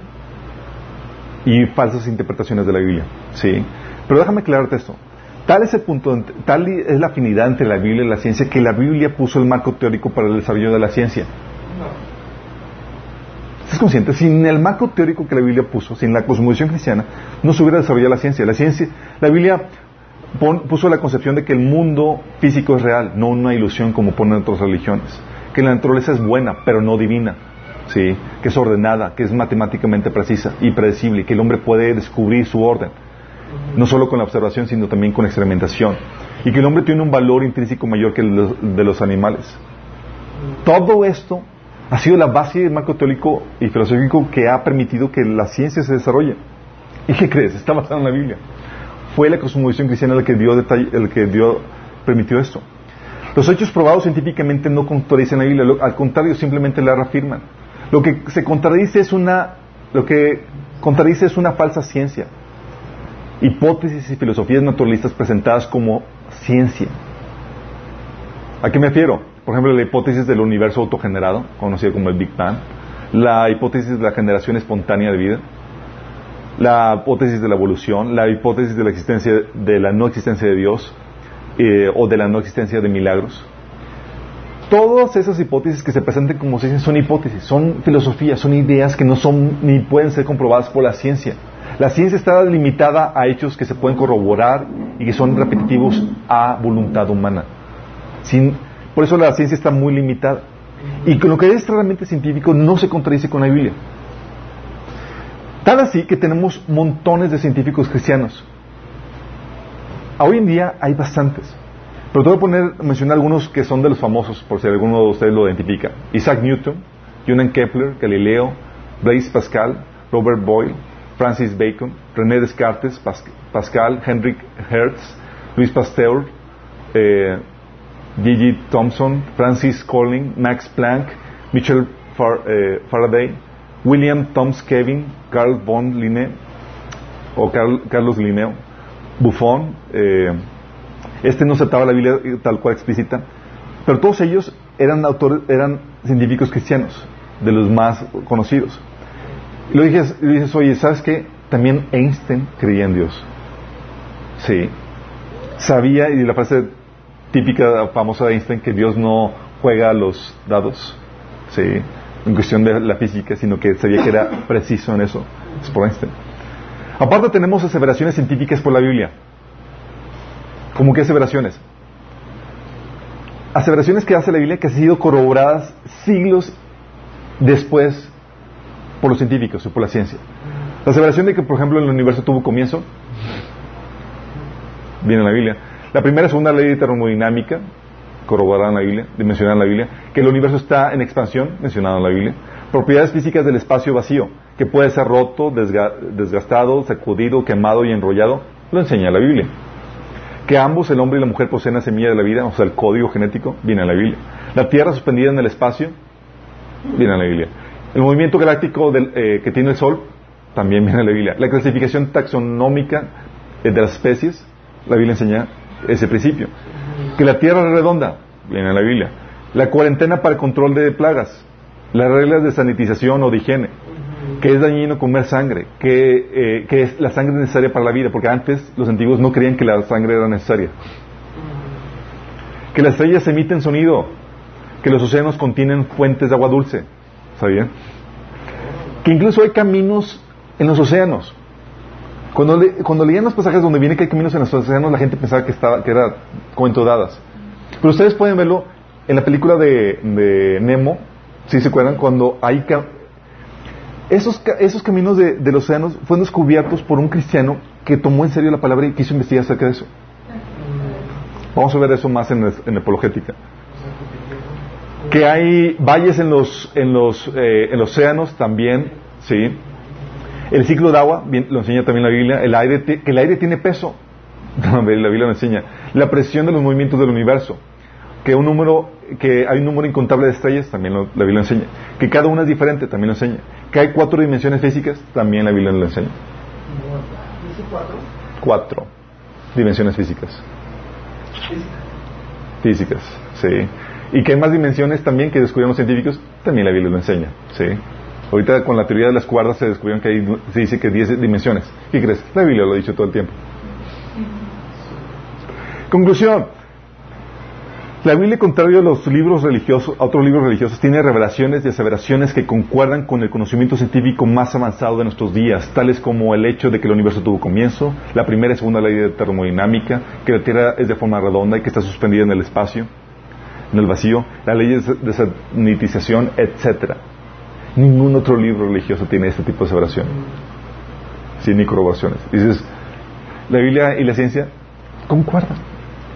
y falsas interpretaciones de la Biblia. ¿sí? Pero déjame aclararte esto. Tal es el punto, tal es la afinidad entre la Biblia y la ciencia que la Biblia puso el marco teórico para el desarrollo de la ciencia. ¿Estás consciente? Sin el marco teórico que la Biblia puso, sin la cosmovisión cristiana, no se hubiera desarrollado la ciencia. La ciencia, la Biblia puso la concepción de que el mundo físico es real, no una ilusión como ponen otras religiones. Que la naturaleza es buena, pero no divina. ¿sí? Que es ordenada, que es matemáticamente precisa y predecible, que el hombre puede descubrir su orden. No solo con la observación, sino también con la experimentación. Y que el hombre tiene un valor intrínseco mayor que el de los animales. Todo esto ha sido la base del marco teórico y filosófico que ha permitido que la ciencia se desarrolle. ¿Y qué crees? Está basado en la Biblia fue la cosmovisión cristiana el que dio, el que dio, permitió esto. Los hechos probados científicamente no contradicen la Biblia, al contrario, simplemente la reafirman. Lo que se contradice es una, lo que contradice es una falsa ciencia. Hipótesis y filosofías naturalistas presentadas como ciencia. ¿A qué me refiero? Por ejemplo, la hipótesis del universo autogenerado, conocido como el Big Bang, la hipótesis de la generación espontánea de vida, la hipótesis de la evolución, la hipótesis de la existencia de la no existencia de Dios eh, o de la no existencia de milagros. Todas esas hipótesis que se presentan como ciencia son hipótesis, son filosofías, son ideas que no son ni pueden ser comprobadas por la ciencia. La ciencia está limitada a hechos que se pueden corroborar y que son repetitivos a voluntad humana. Por eso la ciencia está muy limitada. Y lo que es realmente científico no se contradice con la Biblia. Tal así que tenemos montones de científicos cristianos. Hoy en día hay bastantes. Pero te voy a poner, mencionar algunos que son de los famosos, por si alguno de ustedes lo identifica. Isaac Newton, Johann Kepler, Galileo, Blaise Pascal, Robert Boyle, Francis Bacon, René Descartes, Pascal, Henrik Hertz, Luis Pasteur, eh, Gigi Thompson, Francis Collins, Max Planck, Michel eh, Faraday, William Thomas Kevin, Carl von Linné o Carlos Linneo, Buffon, eh, este no citaba la Biblia tal cual explícita, pero todos ellos eran autores, eran científicos cristianos, de los más conocidos. Y lo dices, dices, oye, ¿sabes qué? También Einstein creía en Dios. Sí. Sabía, y la frase típica, famosa de Einstein, que Dios no juega a los dados. Sí. En cuestión de la física, sino que sabía que era <laughs> preciso en eso. Es por Einstein. Aparte tenemos aseveraciones científicas por la Biblia. ¿Cómo que aseveraciones? Aseveraciones que hace la Biblia que han sido corroboradas siglos después por los científicos y por la ciencia. La aseveración de que, por ejemplo, el universo tuvo comienzo, viene en la Biblia. La primera y segunda ley de termodinámica, corroborada en la Biblia, mencionada en la Biblia. Que el universo está en expansión, mencionada en la Biblia. Propiedades físicas del espacio vacío, que puede ser roto, desgastado, sacudido, quemado y enrollado, lo enseña la Biblia. Que ambos, el hombre y la mujer, poseen la semilla de la vida, o sea, el código genético, viene en la Biblia. La Tierra suspendida en el espacio, viene en la Biblia. El movimiento galáctico eh, que tiene el Sol también viene en la Biblia. La clasificación taxonómica eh, de las especies, la Biblia enseña ese principio. Que la Tierra es redonda, viene en la Biblia. La cuarentena para el control de plagas. Las reglas de sanitización o de higiene. Que es dañino comer sangre. Que, eh, que es la sangre necesaria para la vida. Porque antes los antiguos no creían que la sangre era necesaria. Que las estrellas emiten sonido. Que los océanos contienen fuentes de agua dulce ¿Sabían? Que incluso hay caminos en los océanos. Cuando, cuando leían los pasajes donde viene que hay caminos en los océanos, la gente pensaba que, estaba, que era cuento dadas. Pero ustedes pueden verlo en la película de, Nemo, si se acuerdan, cuando hay... Esos, esos caminos de, los océanos fueron descubiertos por un cristiano que tomó en serio la palabra y quiso investigar acerca de eso. Vamos a ver eso más en, en Apologética que hay valles en los, en los, eh, en los océanos también, ¿sí? El ciclo de agua, lo enseña también la Biblia, el aire, que el aire tiene peso, <laughs> la Biblia lo enseña. La presión de los movimientos del universo, que un número, que hay un número incontable de estrellas, también la Biblia lo enseña. Que cada una es diferente, también lo enseña. Que hay cuatro dimensiones físicas, también la Biblia lo enseña. Cuatro dimensiones físicas. Físicas, sí. Y que hay más dimensiones también que descubrieron los científicos, también la Biblia lo enseña. ¿sí? Ahorita con la teoría de las cuerdas se descubrieron que hay, se dice que 10 dimensiones. ¿Qué crees? La Biblia lo ha dicho todo el tiempo. Conclusión. La Biblia, contrario a los libros religiosos, a otros libros religiosos, tiene revelaciones y aseveraciones que concuerdan con el conocimiento científico más avanzado de nuestros días, tales como el hecho de que el universo tuvo comienzo, la primera y segunda ley de termodinámica, que la Tierra es de forma redonda y que está suspendida en el espacio, en el vacío, las leyes de sanitización, etcétera. Ningún otro libro religioso tiene este tipo de aseveración. Sin corroboraciones. Dices, la Biblia y la ciencia concuerdan.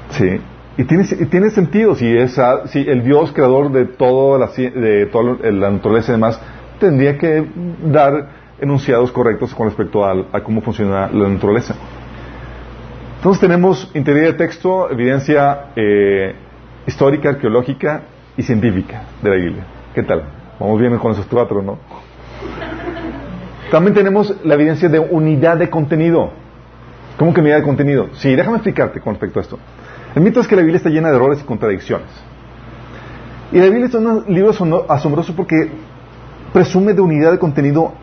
Sí. Y tiene, tiene sentido si, es, si el Dios creador de, todo la, de toda la naturaleza y demás tendría que dar enunciados correctos con respecto a, a cómo funciona la naturaleza. Entonces tenemos integridad de texto, evidencia eh, histórica, arqueológica y científica de la Biblia. ¿Qué tal? Vamos bien con esos cuatro, ¿no? También tenemos la evidencia de unidad de contenido. ¿Cómo que unidad de contenido? Sí, déjame explicarte con respecto a esto. El mito es que la Biblia está llena de errores y contradicciones. Y la Biblia es un libro asombroso porque presume de unidad de contenido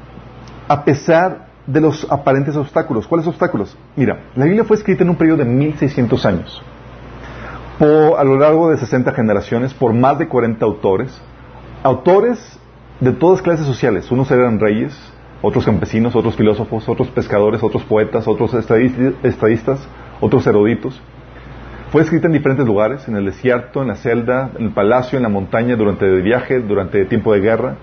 a pesar de los aparentes obstáculos. ¿Cuáles obstáculos? Mira, la Biblia fue escrita en un periodo de 1600 años a lo largo de 60 generaciones por más de 40 autores, autores de todas clases sociales. Unos eran reyes, otros campesinos, otros filósofos, otros pescadores, otros poetas, otros estadistas, otros eruditos. Fue escrita en diferentes lugares, en el desierto, en la celda, en el palacio, en la montaña, durante el viaje, durante el tiempo de guerra,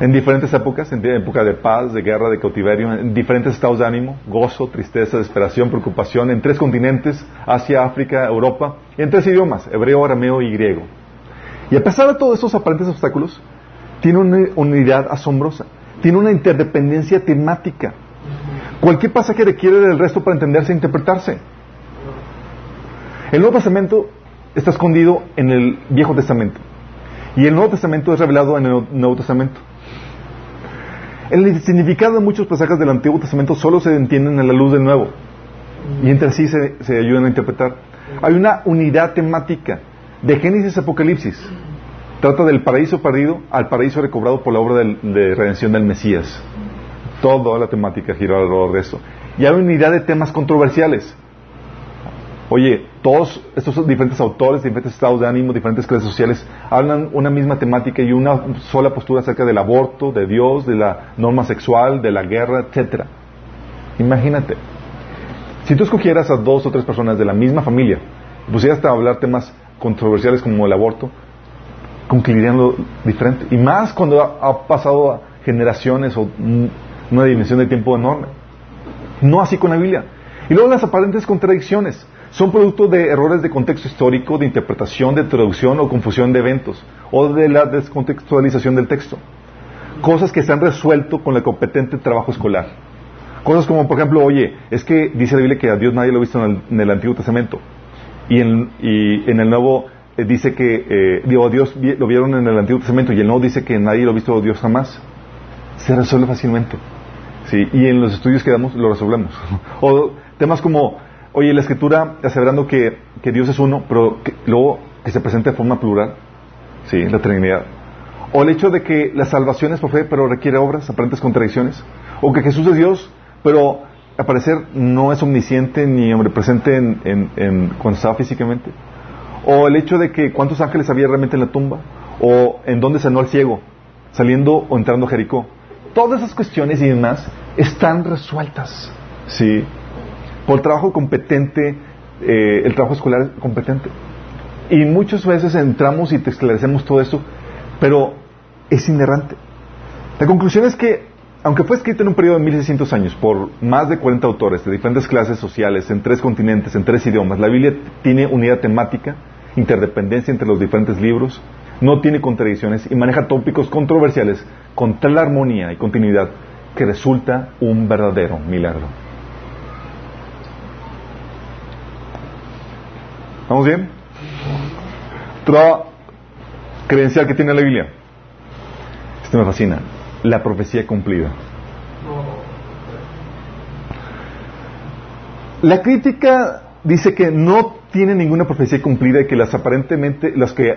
<laughs> en diferentes épocas, en época de paz, de guerra, de cautiverio, en diferentes estados de ánimo, gozo, tristeza, desesperación, preocupación, en tres continentes, Asia, África, Europa, y en tres idiomas, hebreo, arameo y griego. Y a pesar de todos esos aparentes obstáculos, tiene una unidad asombrosa, tiene una interdependencia temática. Cualquier pasaje requiere del resto para entenderse e interpretarse. El Nuevo Testamento está escondido en el Viejo Testamento. Y el Nuevo Testamento es revelado en el Nuevo Testamento. El significado de muchos pasajes del Antiguo Testamento solo se entienden a la luz del Nuevo. Y entre sí se, ayudan a interpretar. Hay una unidad temática de Génesis Apocalipsis. Trata del paraíso perdido al paraíso recobrado por la obra de redención del Mesías. Toda la temática gira alrededor de eso. Y hay unidad de temas controversiales. Oye, todos estos diferentes autores, diferentes estados de ánimo, diferentes clases sociales, hablan una misma temática y una sola postura acerca del aborto, de Dios, de la norma sexual, de la guerra, etcétera. Imagínate, si tú escogieras a dos o tres personas de la misma familia, pusieras a hablar temas controversiales como el aborto, concluirían lo diferente. Y más cuando ha, pasado generaciones o una dimensión de tiempo enorme. No así con la Biblia. Y luego las aparentes contradicciones son producto de errores de contexto histórico, de interpretación, de traducción o confusión de eventos, o de la descontextualización del texto. Cosas que se han resuelto con el competente trabajo escolar. Cosas como, por ejemplo, oye, es que dice la Biblia que a Dios nadie lo ha visto en el, Antiguo Testamento. Y en, en el Nuevo eh, dice que, eh, digo, Dios lo vieron en el Antiguo Testamento y el Nuevo dice que nadie lo ha visto a Dios jamás. Se resuelve fácilmente. ¿sí? Y en los estudios que damos lo resolvemos. <laughs> o temas como, Oye, la escritura aseverando que, que Dios es uno, pero luego que se presente de forma plural. Sí, la Trinidad. O el hecho de que la salvación es por fe, pero requiere obras, aparentes contradicciones. O que Jesús es Dios, pero al parecer no es omnisciente ni omnipresente en, en, en, cuando estaba físicamente. O el hecho de que cuántos ángeles había realmente en la tumba. O en dónde sanó al ciego, saliendo o entrando a Jericó. Todas esas cuestiones y demás están resueltas. Sí por el trabajo competente, eh, el trabajo escolar competente. Y muchas veces entramos y te esclarecemos todo eso, pero es inerrante. La conclusión es que, aunque fue escrito en un periodo de 1600 años por más de 40 autores de diferentes clases sociales, en tres continentes, en tres idiomas, la Biblia tiene unidad temática, interdependencia entre los diferentes libros, no tiene contradicciones y maneja tópicos controversiales con tal armonía y continuidad que resulta un verdadero milagro. ¿Estamos bien? Otra credencial que tiene la Biblia. Esto me fascina. La profecía cumplida. La crítica dice que no tiene ninguna profecía cumplida y que las aparentemente las que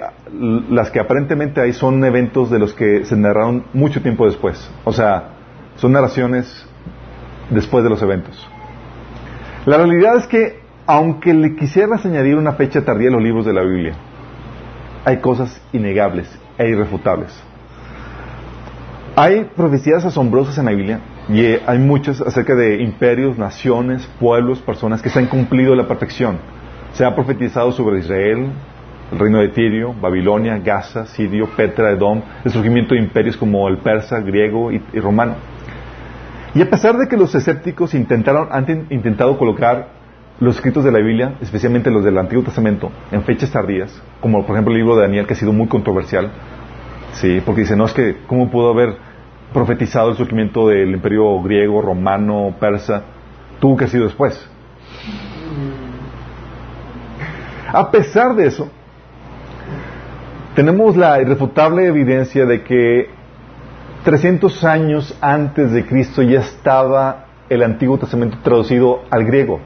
las que aparentemente hay son eventos de los que se narraron mucho tiempo después. O sea, son narraciones después de los eventos. La realidad es que aunque le quisieras añadir una fecha tardía a los libros de la Biblia, hay cosas innegables e irrefutables. Hay profecías asombrosas en la Biblia y hay muchas acerca de imperios, naciones, pueblos, personas que se han cumplido la perfección. Se ha profetizado sobre Israel, el reino de Tirio, Babilonia, Gaza, Sirio, Petra, Edom, el surgimiento de imperios como el persa, griego y, romano. Y a pesar de que los escépticos intentaron, han intentado colocar los escritos de la Biblia, especialmente los del Antiguo Testamento, en fechas tardías, como por ejemplo el libro de Daniel, que ha sido muy controversial, sí, porque dice, no es que, ¿cómo pudo haber profetizado el surgimiento del imperio griego, romano, persa? Tuvo que ha sido después. A pesar de eso, tenemos la irrefutable evidencia de que 300 años antes de Cristo ya estaba el Antiguo Testamento traducido al griego.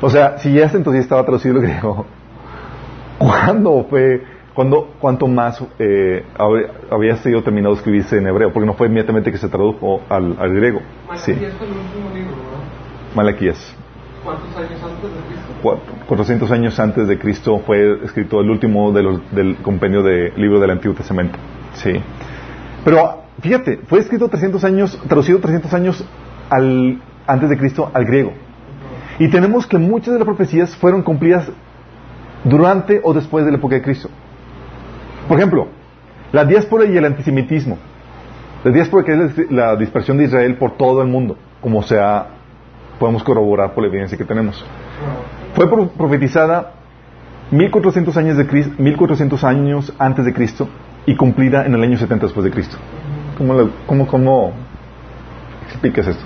O sea, si ya entonces estaba traducido <laughs> el griego, ¿cuándo fue, cuándo, cuánto más eh, había sido terminado de escribirse en hebreo? Porque no fue inmediatamente que se tradujo al, griego. Malaquías sí. fue el último libro. Malaquías. ¿Cuántos años antes de Cristo? 400 años antes de Cristo fue escrito el último de los, del compendio de libro del Antiguo Testamento. Sí. Pero fíjate, fue escrito 300 años, traducido 300 años al, antes de Cristo al griego. Y tenemos que muchas de las profecías fueron cumplidas durante o después de la época de Cristo. Por ejemplo, la diáspora y el antisemitismo. La diáspora que es la dispersión de Israel por todo el mundo, como sea, podemos corroborar por la evidencia que tenemos. Fue profetizada 1400 años, de Cristo, 1400 años antes de Cristo y cumplida en el año 70 después de Cristo. ¿Cómo, cómo, cómo explicas esto?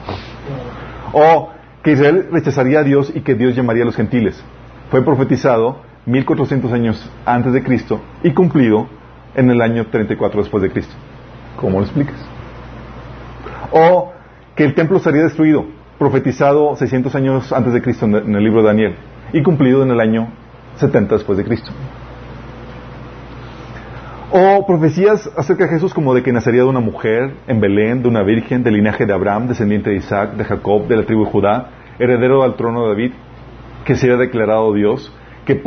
O que Israel rechazaría a Dios y que Dios llamaría a los gentiles. Fue profetizado 1400 años antes de Cristo y cumplido en el año 34 después de Cristo. ¿Cómo lo explicas? O que el templo sería destruido, profetizado 600 años antes de Cristo en el libro de Daniel y cumplido en el año 70 después de Cristo. O profecías acerca de Jesús como de que nacería de una mujer en Belén, de una virgen, del linaje de Abraham, descendiente de Isaac, de Jacob, de la tribu de Judá, heredero del trono de David, que sería declarado Dios, que,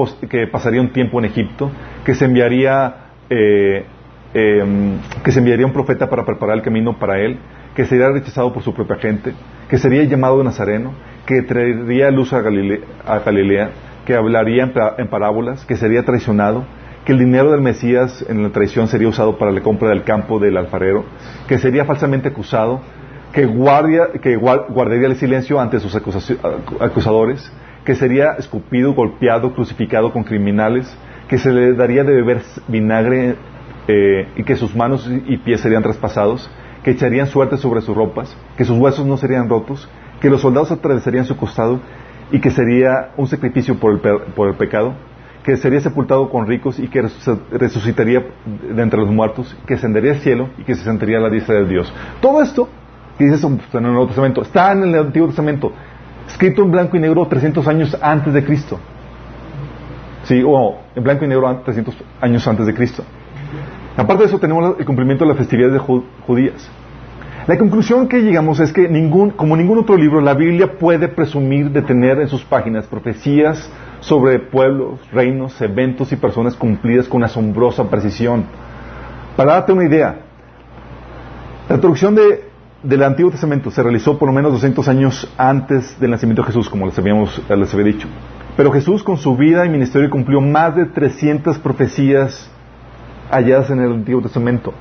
pasaría un tiempo en Egipto, que se enviaría eh, em, que se enviaría un profeta para preparar el camino para él, que sería rechazado por su propia gente, que sería llamado Nazareno, que traería luz a Galilea, que hablaría en parábolas, que sería traicionado, que el dinero del Mesías en la traición sería usado para la compra del campo del alfarero, que sería falsamente acusado, que, guardia, que guardaría el silencio ante sus acusadores, que sería escupido, golpeado, crucificado con criminales, que se le daría de beber vinagre eh, y que sus manos y pies serían traspasados, que echarían suerte sobre sus ropas, que sus huesos no serían rotos, que los soldados atravesarían su costado y que sería un sacrificio por el, por el pecado, que sería sepultado con ricos y que resucitaría de entre los muertos, que ascendería al cielo y que se sentaría a la diestra de Dios. Todo esto, que dice en el Nuevo Testamento, está en el Antiguo Testamento, escrito en blanco y negro 300 años antes de Cristo. Sí, o en blanco y negro 300 años antes de Cristo. Aparte de eso, tenemos el cumplimiento de las festividades judías. La conclusión que llegamos es que como ningún otro libro, la Biblia puede presumir de tener en sus páginas profecías sobre pueblos, reinos, eventos y personas cumplidas con asombrosa precisión. Para darte una idea, la traducción de, del Antiguo Testamento se realizó por lo menos 200 años antes del nacimiento de Jesús, como les, habíamos, les había dicho. Pero Jesús con su vida y ministerio cumplió más de 300 profecías halladas en el Antiguo Testamento.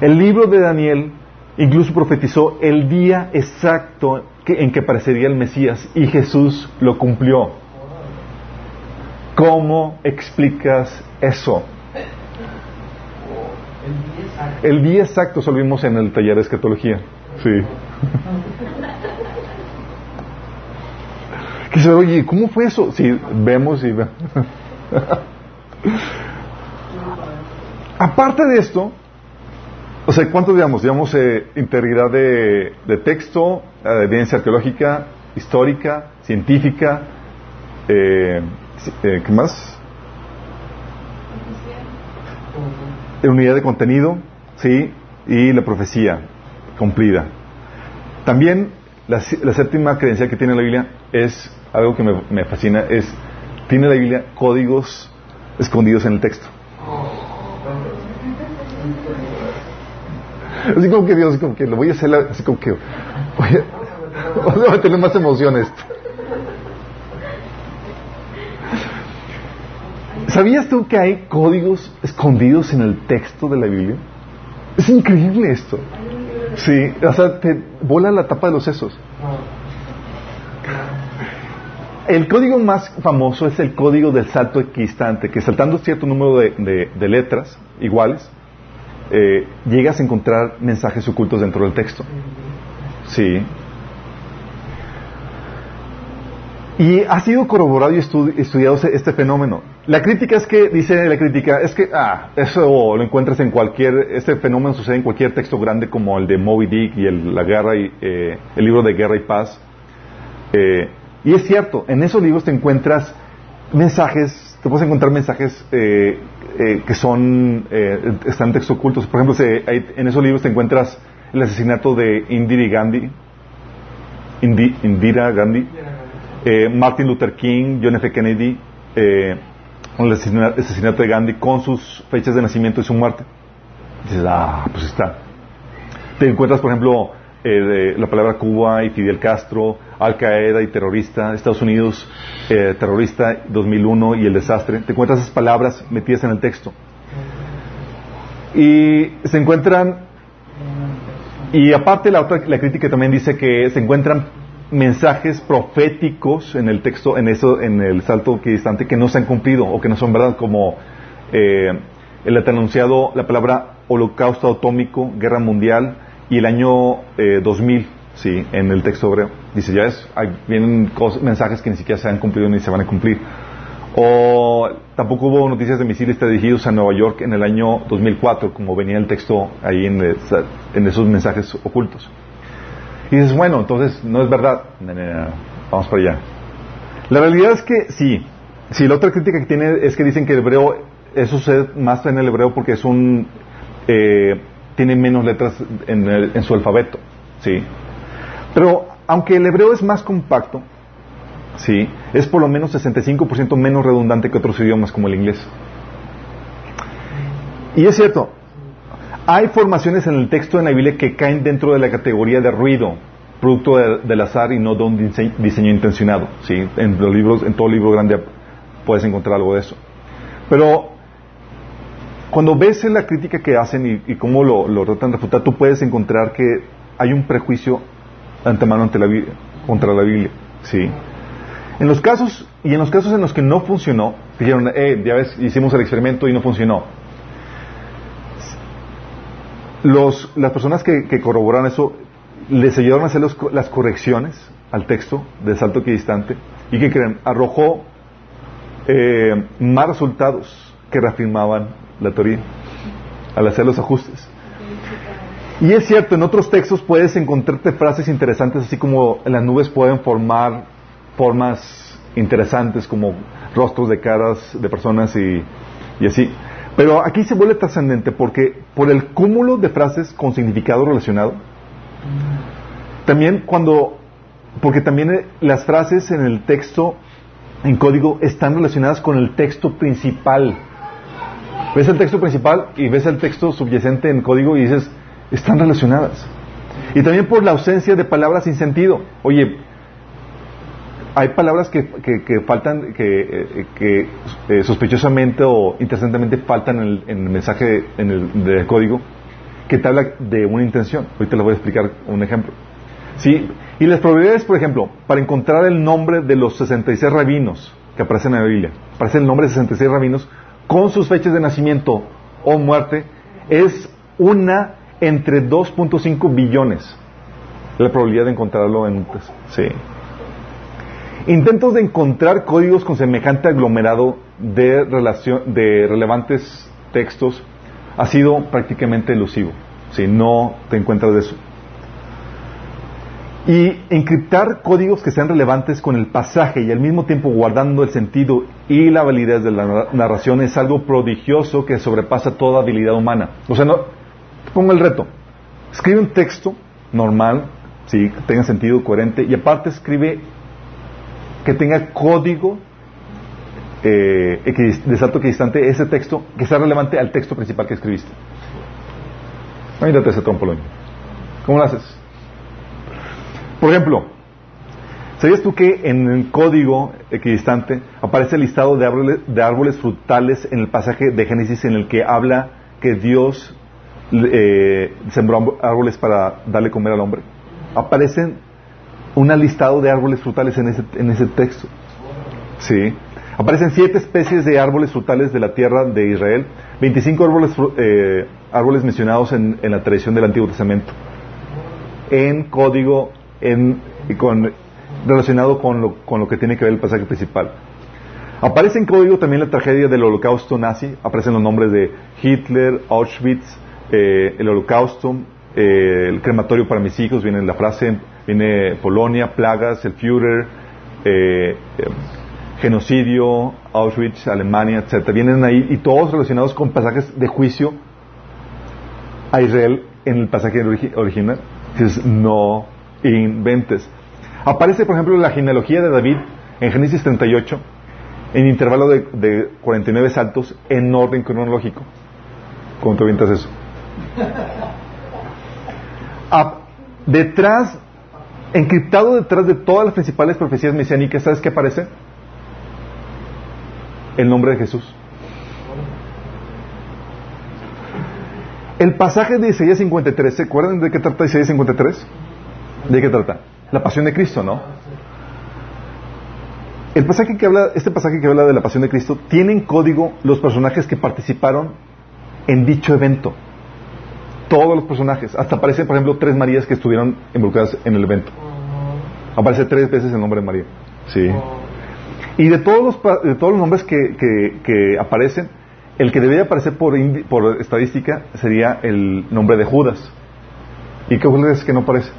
El libro de Daniel Incluso profetizó el día exacto en que aparecería el Mesías y Jesús lo cumplió. ¿Cómo explicas eso? El día exacto, eso lo vimos en el taller de escatología. Sí. <laughs> Que se oye, ¿cómo fue eso? Sí, vemos y <laughs> Aparte de esto, o sea, ¿cuánto digamos? Digamos eh, integridad de, texto, eh, evidencia arqueológica, histórica, científica, eh, eh, ¿qué más? Unidad de contenido, sí, y la profecía cumplida. También la, séptima creencia que tiene la Biblia es algo que me, me fascina, es tiene la Biblia códigos escondidos en el texto. Así como que Dios, así como que lo voy a hacer, así como que <laughs> voy a, tener más emociones. ¿Sabías tú que hay códigos escondidos en el texto de la Biblia? Es increíble esto. Sí, o sea, te bola la tapa de los sesos. El código más famoso es el código del salto equistante, que saltando cierto número de letras iguales, eh, llegas a encontrar mensajes ocultos dentro del texto. Sí. Y ha sido corroborado y estudiado este fenómeno. La crítica es que, dice la crítica, es que, ah, eso lo encuentras en cualquier, este fenómeno sucede en cualquier texto grande como el de Moby Dick y el, la guerra y, eh, el libro de Guerra y Paz. Eh, y es cierto, en esos libros te encuentras mensajes, te puedes encontrar mensajes eh, eh, que son, eh, están textos ocultos. Por ejemplo, en esos libros te encuentras el asesinato de Indira Gandhi, Indira Gandhi, eh, Martin Luther King, John F. Kennedy, el asesinato de Gandhi con sus fechas de nacimiento y su muerte. Dices, ah, pues está. Te encuentras, por ejemplo, la palabra Cuba y Fidel Castro, Al Qaeda y terrorista, Estados Unidos eh, terrorista 2001 y el desastre. Te encuentras esas palabras metidas en el texto. Y se encuentran, y aparte la otra, la crítica también dice que se encuentran mensajes proféticos en el texto, en eso, en el salto equidistante, que no se han cumplido o que no son verdad, como eh, el anunciado la palabra holocausto atómico, guerra mundial y el año 2000, eh, sí, en el texto hebreo. Dice, ya es, hay, vienen mensajes que ni siquiera se han cumplido ni se van a cumplir. O tampoco hubo noticias de misiles dirigidos a Nueva York en el año 2004, como venía el texto ahí en, en esos mensajes ocultos. Y dices, bueno, entonces no es verdad. vamos para allá. La realidad es que sí. Sí, la otra crítica que tiene es que dicen que el hebreo, eso se más en el hebreo porque es un, eh, tiene menos letras en, su alfabeto. Sí. Pero aunque el hebreo es más compacto, sí, es por lo menos 65% menos redundante que otros idiomas como el inglés. Y es cierto, hay formaciones en el texto de la Biblia que caen dentro de la categoría de ruido, producto del azar y no de un diseño, intencionado. ¿sí? En, los libros, en todo libro grande puedes encontrar algo de eso. Pero cuando ves la crítica que hacen y, cómo lo, tratan de refutar, tú puedes encontrar que hay un prejuicio antemano ante la, contra la Biblia. ¿sí? En los casos, y en los casos en los que no funcionó, dijeron, eh, ya ves, hicimos el experimento y no funcionó los, las personas que, que, corroboran eso les ayudaron a hacer las correcciones al texto de salto equidistante y que creen, arrojó eh, más resultados que reafirmaban la teoría al hacer los ajustes. Y es cierto, en otros textos puedes encontrarte frases interesantes, así como las nubes pueden formar formas interesantes como rostros de caras de personas y, y así. Pero aquí se vuelve trascendente porque por el cúmulo de frases con significado relacionado, también cuando, porque también eh, las frases en el texto, en código, están relacionadas con el texto principal. Ves el texto principal y ves el texto subyacente en código y dices, están relacionadas. Y también por la ausencia de palabras sin sentido. Oye, hay palabras que, que, faltan, que, eh, eh, sospechosamente o interesantemente faltan en el, en el mensaje en el, del código, que te habla de una intención. Ahorita les voy a explicar un ejemplo. ¿Sí? Y las probabilidades, por ejemplo, para encontrar el nombre de los 66 rabinos que aparecen en la Biblia, aparece el nombre de 66 rabinos con sus fechas de nacimiento o muerte, es una entre 2.5 billones la probabilidad de encontrarlo en... Sí. Intentos de encontrar códigos con semejante aglomerado de, relación, de relevantes textos ha sido prácticamente elusivo. Si no te encuentras de eso. Y encriptar códigos que sean relevantes con el pasaje y al mismo tiempo guardando el sentido y la validez de la narración es algo prodigioso que sobrepasa toda habilidad humana. O sea, no, pongo el reto. Escribe un texto normal, sí, que tenga sentido, coherente, y aparte escribe que tenga código eh, de salto equidistante ese texto que sea relevante al texto principal que escribiste. Imagínate ese trompolón. ¿Cómo lo haces? Por ejemplo, ¿sabías tú que en el código equidistante aparece el listado de árboles frutales en el pasaje de Génesis en el que habla que Dios eh, sembró árboles para darle comer al hombre? Aparecen un listado de árboles frutales en ese, en ese texto. Sí. Aparecen siete especies de árboles frutales de la tierra de Israel, 25 árboles, eh, árboles mencionados en, la tradición del Antiguo Testamento, en código en, con, relacionado con lo, con lo que tiene que ver el pasaje principal. Aparece en código también la tragedia del holocausto nazi, aparecen los nombres de Hitler, Auschwitz, eh, el holocausto, eh, el crematorio para mis hijos, viene la frase, viene Polonia, plagas, el Führer, eh, genocidio, Auschwitz, Alemania, etc. Vienen ahí y todos relacionados con pasajes de juicio a Israel en el pasaje original. Dices, no inventes. Aparece, por ejemplo, la genealogía de David en Génesis 38, en intervalo de, de 49 saltos, en orden cronológico. ¿Cómo te avientas eso? Detrás encriptado detrás de todas las principales profecías mesiánicas, ¿sabes qué aparece? El nombre de Jesús. El pasaje de Isaías 53, ¿se acuerdan de qué trata Isaías 53? ¿De qué trata? La pasión de Cristo, ¿no? El pasaje que habla, este pasaje que habla de la pasión de Cristo tiene en código los personajes que participaron en dicho evento. Todos los personajes. Hasta aparecen, por ejemplo, tres Marías que estuvieron involucradas en el evento. Aparece tres veces el nombre de María. Sí. Y de todos los, de todos los nombres que, que, aparecen, el que debería aparecer por, por estadística sería el nombre de Judas. ¿Y qué es que no aparece?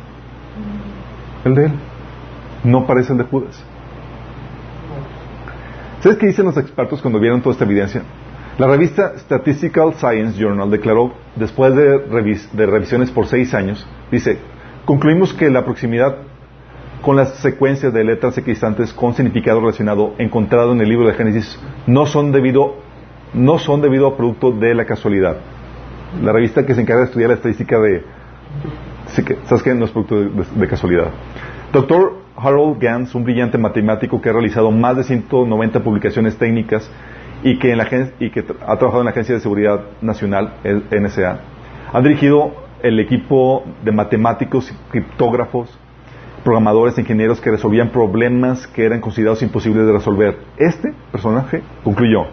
El de él. No aparece el de Judas. ¿Sabes qué dicen los expertos cuando vieron toda esta evidencia? La revista Statistical Science Journal declaró, después de, de revisiones por seis años, dice, concluimos que la proximidad con las secuencias de letras equidistantes con significado relacionado encontrado en el libro de Génesis no son debido, no son debido a producto de la casualidad. La revista que se encarga de estudiar la estadística de... ¿Sabes qué? No es producto de casualidad. Doctor Harold Gans, un brillante matemático que ha realizado más de 190 publicaciones técnicas y que, ha trabajado en la Agencia de Seguridad Nacional, NSA, ha dirigido el equipo de matemáticos, criptógrafos, programadores, ingenieros que resolvían problemas que eran considerados imposibles de resolver. Este personaje concluyó,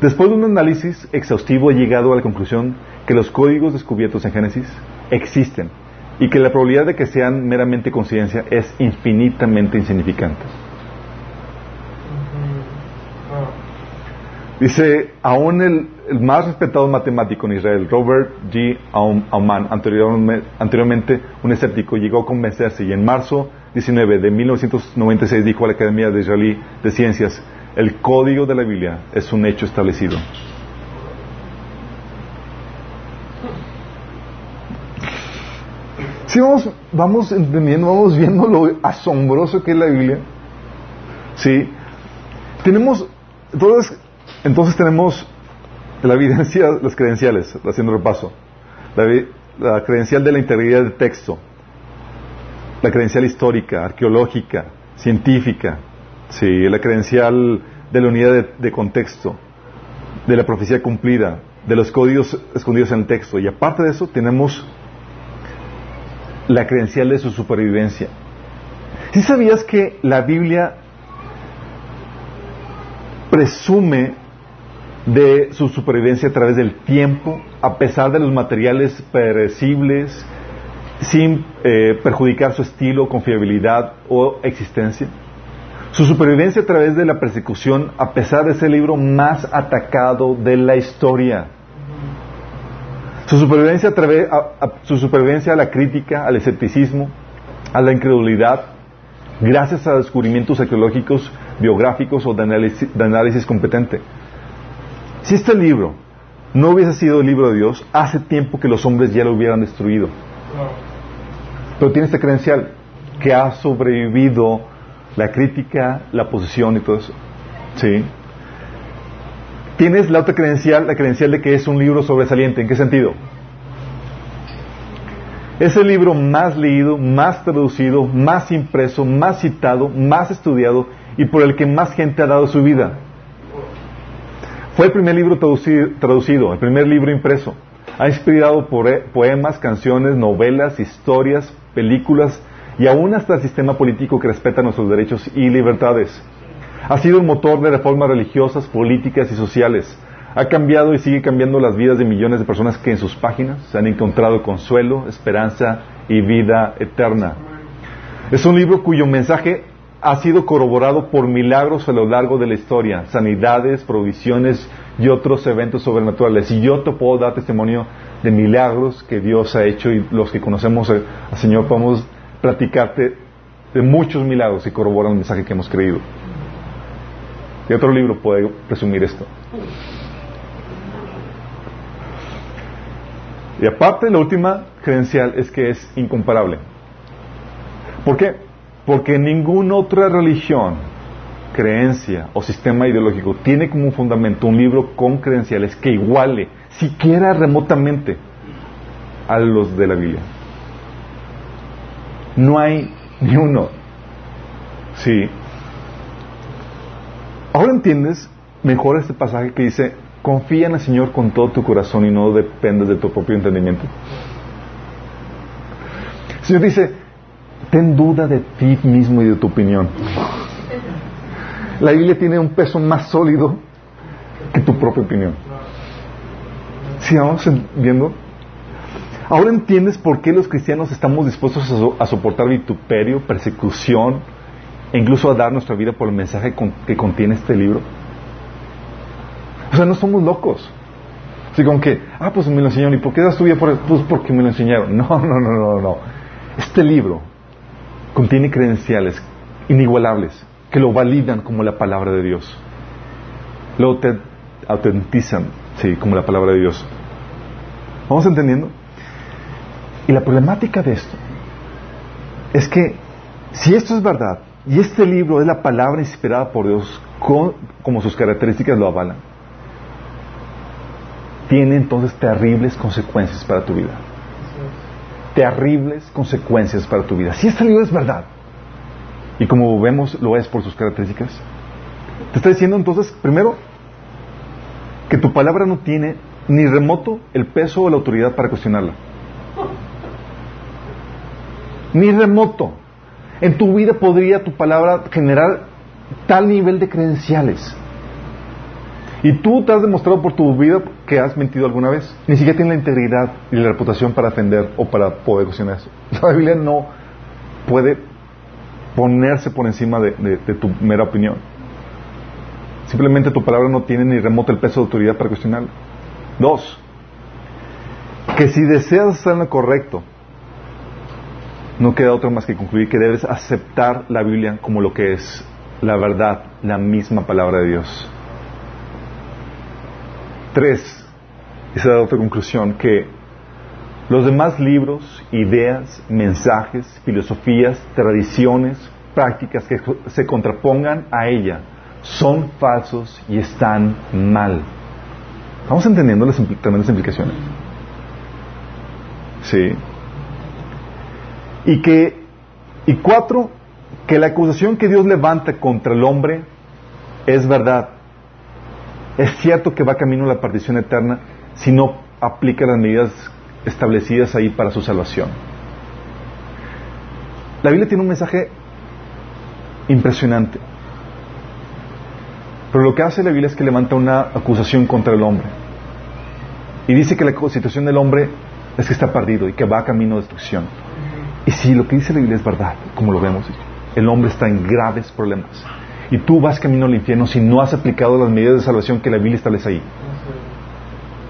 después de un análisis exhaustivo he llegado a la conclusión que los códigos descubiertos en Génesis existen y que la probabilidad de que sean meramente coincidencia es infinitamente insignificante. Dice, aún el, más respetado matemático en Israel, Robert G. Aumann, anteriormente un escéptico, llegó a convencerse y en marzo 19 de 1996 dijo a la Academia de Israelí de Ciencias, el código de la Biblia es un hecho establecido. Si vamos, vamos entendiendo, vamos viendo lo asombroso que es la Biblia. Sí. Tenemos, entonces, entonces tenemos la evidencia, las credenciales, haciendo repaso. La, la credencial de la integridad del texto, la credencial histórica, arqueológica, científica, sí, la credencial de la unidad de, contexto, de la profecía cumplida, de los códigos escondidos en el texto. Y aparte de eso, tenemos la credencial de su supervivencia. ¿Sí sabías que la Biblia presume de su supervivencia a través del tiempo, a pesar de los materiales perecibles, sin eh, perjudicar su estilo, confiabilidad o existencia? Su supervivencia a través de la persecución, a pesar de ser el libro más atacado de la historia. Su supervivencia, a, su supervivencia a la crítica, al escepticismo, a la incredulidad, gracias a descubrimientos arqueológicos, biográficos o de análisis, competente. Si este libro no hubiese sido el libro de Dios, hace tiempo que los hombres ya lo hubieran destruido. Pero tiene esta credencial, que ha sobrevivido la crítica, la posición y todo eso. ¿Sí? tienes la otra credencial, la credencial de que es un libro sobresaliente. ¿En qué sentido? Es el libro más leído, más traducido, más impreso, más citado, más estudiado y por el que más gente ha dado su vida. Fue el primer libro traducido, el primer libro impreso. Ha inspirado poemas, canciones, novelas, historias, películas y aún hasta el sistema político que respeta nuestros derechos y libertades. Ha sido un motor de reformas religiosas, políticas y sociales. Ha cambiado y sigue cambiando las vidas de millones de personas que en sus páginas se han encontrado consuelo, esperanza y vida eterna. Es un libro cuyo mensaje ha sido corroborado por milagros a lo largo de la historia, sanidades, provisiones y otros eventos sobrenaturales. Y yo te puedo dar testimonio de milagros que Dios ha hecho y los que conocemos al Señor podemos platicarte de muchos milagros y corroboran el mensaje que hemos creído. ¿Qué otro libro puede presumir esto? Y aparte, la última credencial es que es incomparable. ¿Por qué? Porque ninguna otra religión, creencia o sistema ideológico tiene como fundamento un libro con credenciales que iguale, siquiera remotamente, a los de la Biblia. No hay Ni uno. Sí. Ahora entiendes mejor este pasaje que dice, confía en el Señor con todo tu corazón y no dependes de tu propio entendimiento. El Señor dice, ten duda de ti mismo y de tu opinión. La Biblia tiene un peso más sólido que tu propia opinión. ¿Sí vamos viendo? Ahora entiendes por qué los cristianos estamos dispuestos a, soportar vituperio, persecución e incluso a dar nuestra vida por el mensaje que contiene este libro. O sea, no somos locos. Así como que, ah, pues me lo enseñaron. ¿Y por qué das tu vida por Pues porque me lo enseñaron. <laughs> No, no, no, no, no. Este libro contiene credenciales inigualables que lo validan como la palabra de Dios. Lo autentizan, sí, como la palabra de Dios. ¿Vamos entendiendo? Y la problemática de esto es que si esto es verdad y este libro es la palabra inspirada por Dios como sus características lo avalan, tiene entonces terribles consecuencias para tu vida. Terribles consecuencias para tu vida. Si este libro es verdad, y como vemos lo es por sus características, te está diciendo entonces, primero, que tu palabra no tiene ni remoto el peso o la autoridad para cuestionarla ni remoto. En tu vida podría tu palabra generar tal nivel de credenciales. Y tú te has demostrado por tu vida que has mentido alguna vez. Ni siquiera tienes la integridad y la reputación para defender o para poder cuestionar eso. <laughs> La Biblia no puede ponerse por encima de, tu mera opinión. Simplemente tu palabra no tiene ni remoto el peso de autoridad para cuestionarla. Dos, que si deseas hacer lo correcto, no queda otra más que concluir que debes aceptar la Biblia como lo que es la verdad, la misma palabra de Dios. Tres, esa es la otra conclusión, que los demás libros, ideas, mensajes, filosofías, tradiciones, prácticas que se contrapongan a ella son falsos y están mal. ¿Estamos entendiendo las tremendas implicaciones? Sí. Y que, y cuatro, que la acusación que Dios levanta contra el hombre es verdad. Es cierto que va camino a la perdición eterna si no aplica las medidas establecidas ahí para su salvación. La Biblia tiene un mensaje impresionante. Pero lo que hace la Biblia es que levanta una acusación contra el hombre. Y dice que la situación del hombre es que está perdido y que va camino a destrucción. Y si lo que dice la Biblia es verdad, como lo vemos, el hombre está en graves problemas. Y tú vas camino al infierno si no has aplicado las medidas de salvación que la Biblia establece ahí.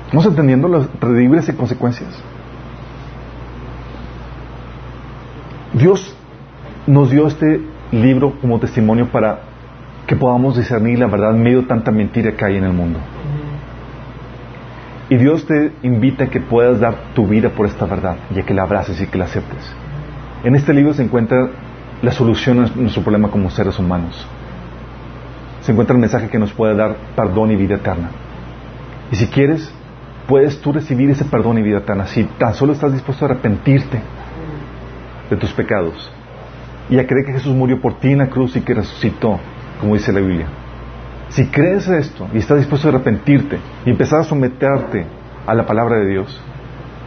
¿Estamos entendiendo las terribles consecuencias? Dios nos dio este libro como testimonio para que podamos discernir la verdad en medio de tanta mentira que hay en el mundo. Y Dios te invita a que puedas dar tu vida por esta verdad y a que la abraces y que la aceptes. En este libro se encuentra la solución a nuestro problema como seres humanos. Se encuentra el mensaje que nos puede dar perdón y vida eterna. Y si quieres, puedes tú recibir ese perdón y vida eterna si tan solo estás dispuesto a arrepentirte de tus pecados y a creer que Jesús murió por ti en la cruz y que resucitó, como dice la Biblia. Si crees esto y estás dispuesto a arrepentirte y empezar a someterte a la palabra de Dios,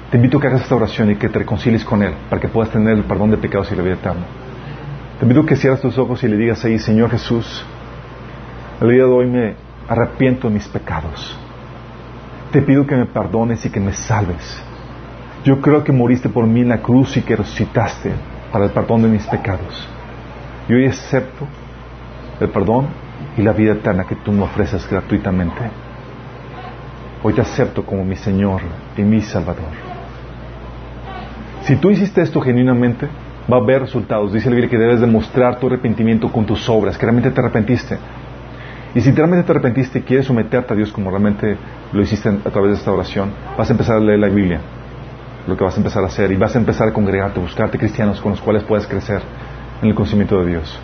te invito a que hagas esta oración y que te reconcilies con Él para que puedas tener el perdón de pecados y la vida eterna. Te invito a que cierres tus ojos y le digas ahí, Señor Jesús, el día de hoy me arrepiento de mis pecados. Te pido que me perdones y que me salves. Yo creo que moriste por mí en la cruz y que resucitaste para el perdón de mis pecados. Y hoy acepto el perdón y la vida eterna que tú me ofreces gratuitamente. Hoy te acepto como mi Señor y mi Salvador. Si tú hiciste esto genuinamente, va a haber resultados. Dice el Biblia que debes demostrar tu arrepentimiento con tus obras, que realmente te arrepentiste. Y si realmente te arrepentiste y quieres someterte a Dios como realmente lo hiciste a través de esta oración, vas a empezar a leer la Biblia, lo que vas a empezar a hacer, y vas a empezar a congregarte, buscarte cristianos con los cuales puedas crecer en el conocimiento de Dios,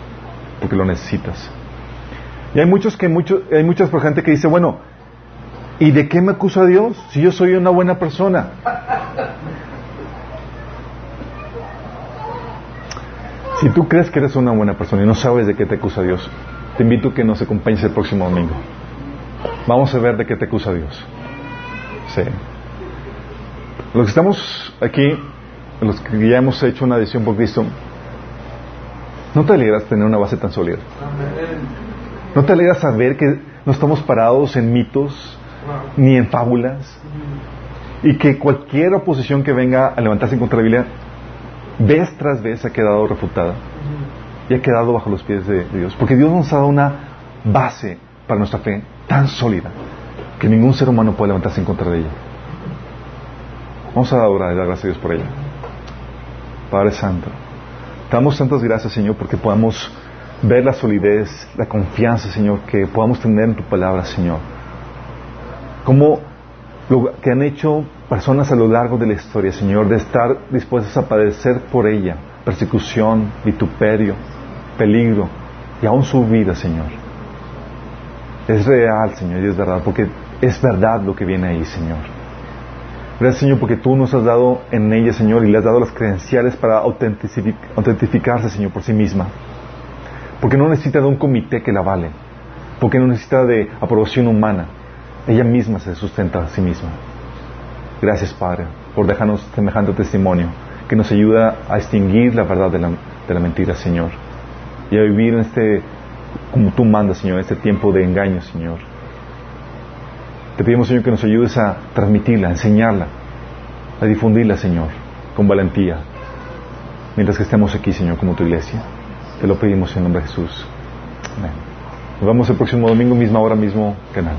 porque lo necesitas. Y hay muchos que mucho, hay muchas gente que dice, bueno, ¿y de qué me acusa Dios si yo soy una buena persona? Si tú crees que eres una buena persona y no sabes de qué te acusa Dios, te invito a que nos acompañes el próximo domingo. Vamos a ver de qué te acusa Dios. Sí. Los que estamos aquí, los que ya hemos hecho una decisión por Cristo, ¿no te alegras tener una base tan sólida? ¿No te alegras saber que no estamos parados en mitos ni en fábulas? Y que cualquier oposición que venga a levantarse en contra de la Biblia, vez tras vez ha quedado refutada y ha quedado bajo los pies de Dios. Porque Dios nos ha dado una base para nuestra fe tan sólida que ningún ser humano puede levantarse en contra de ella. Vamos a orar y dar gracias a Dios por ella. Padre Santo, te damos tantas gracias, Señor, porque podamos ver la solidez, la confianza, Señor, que podamos tener en tu palabra, Señor. Como lo que han hecho personas a lo largo de la historia, Señor, de estar dispuestas a padecer por ella persecución, vituperio, peligro y aún su vida, Señor. Es real, Señor, y es verdad, porque es verdad lo que viene ahí, Señor. Gracias, Señor, porque tú nos has dado en ella, Señor, y le has dado las credenciales para autentificarse, Señor, por sí misma. Porque no necesita de un comité que la vale. Porque no necesita de aprobación humana. Ella misma se sustenta a sí misma. Gracias, Padre, por dejarnos semejante testimonio que nos ayuda a extinguir la verdad de la, de la mentira, Señor. Y a vivir en este, como tú mandas, Señor, en este tiempo de engaño, Señor. Te pedimos, Señor, que nos ayudes a transmitirla, a enseñarla, a difundirla, Señor, con valentía. Mientras que estemos aquí, Señor, como tu iglesia. Te lo pedimos en nombre de Jesús. Amén. Nos vemos el próximo domingo, misma hora, mismo canal.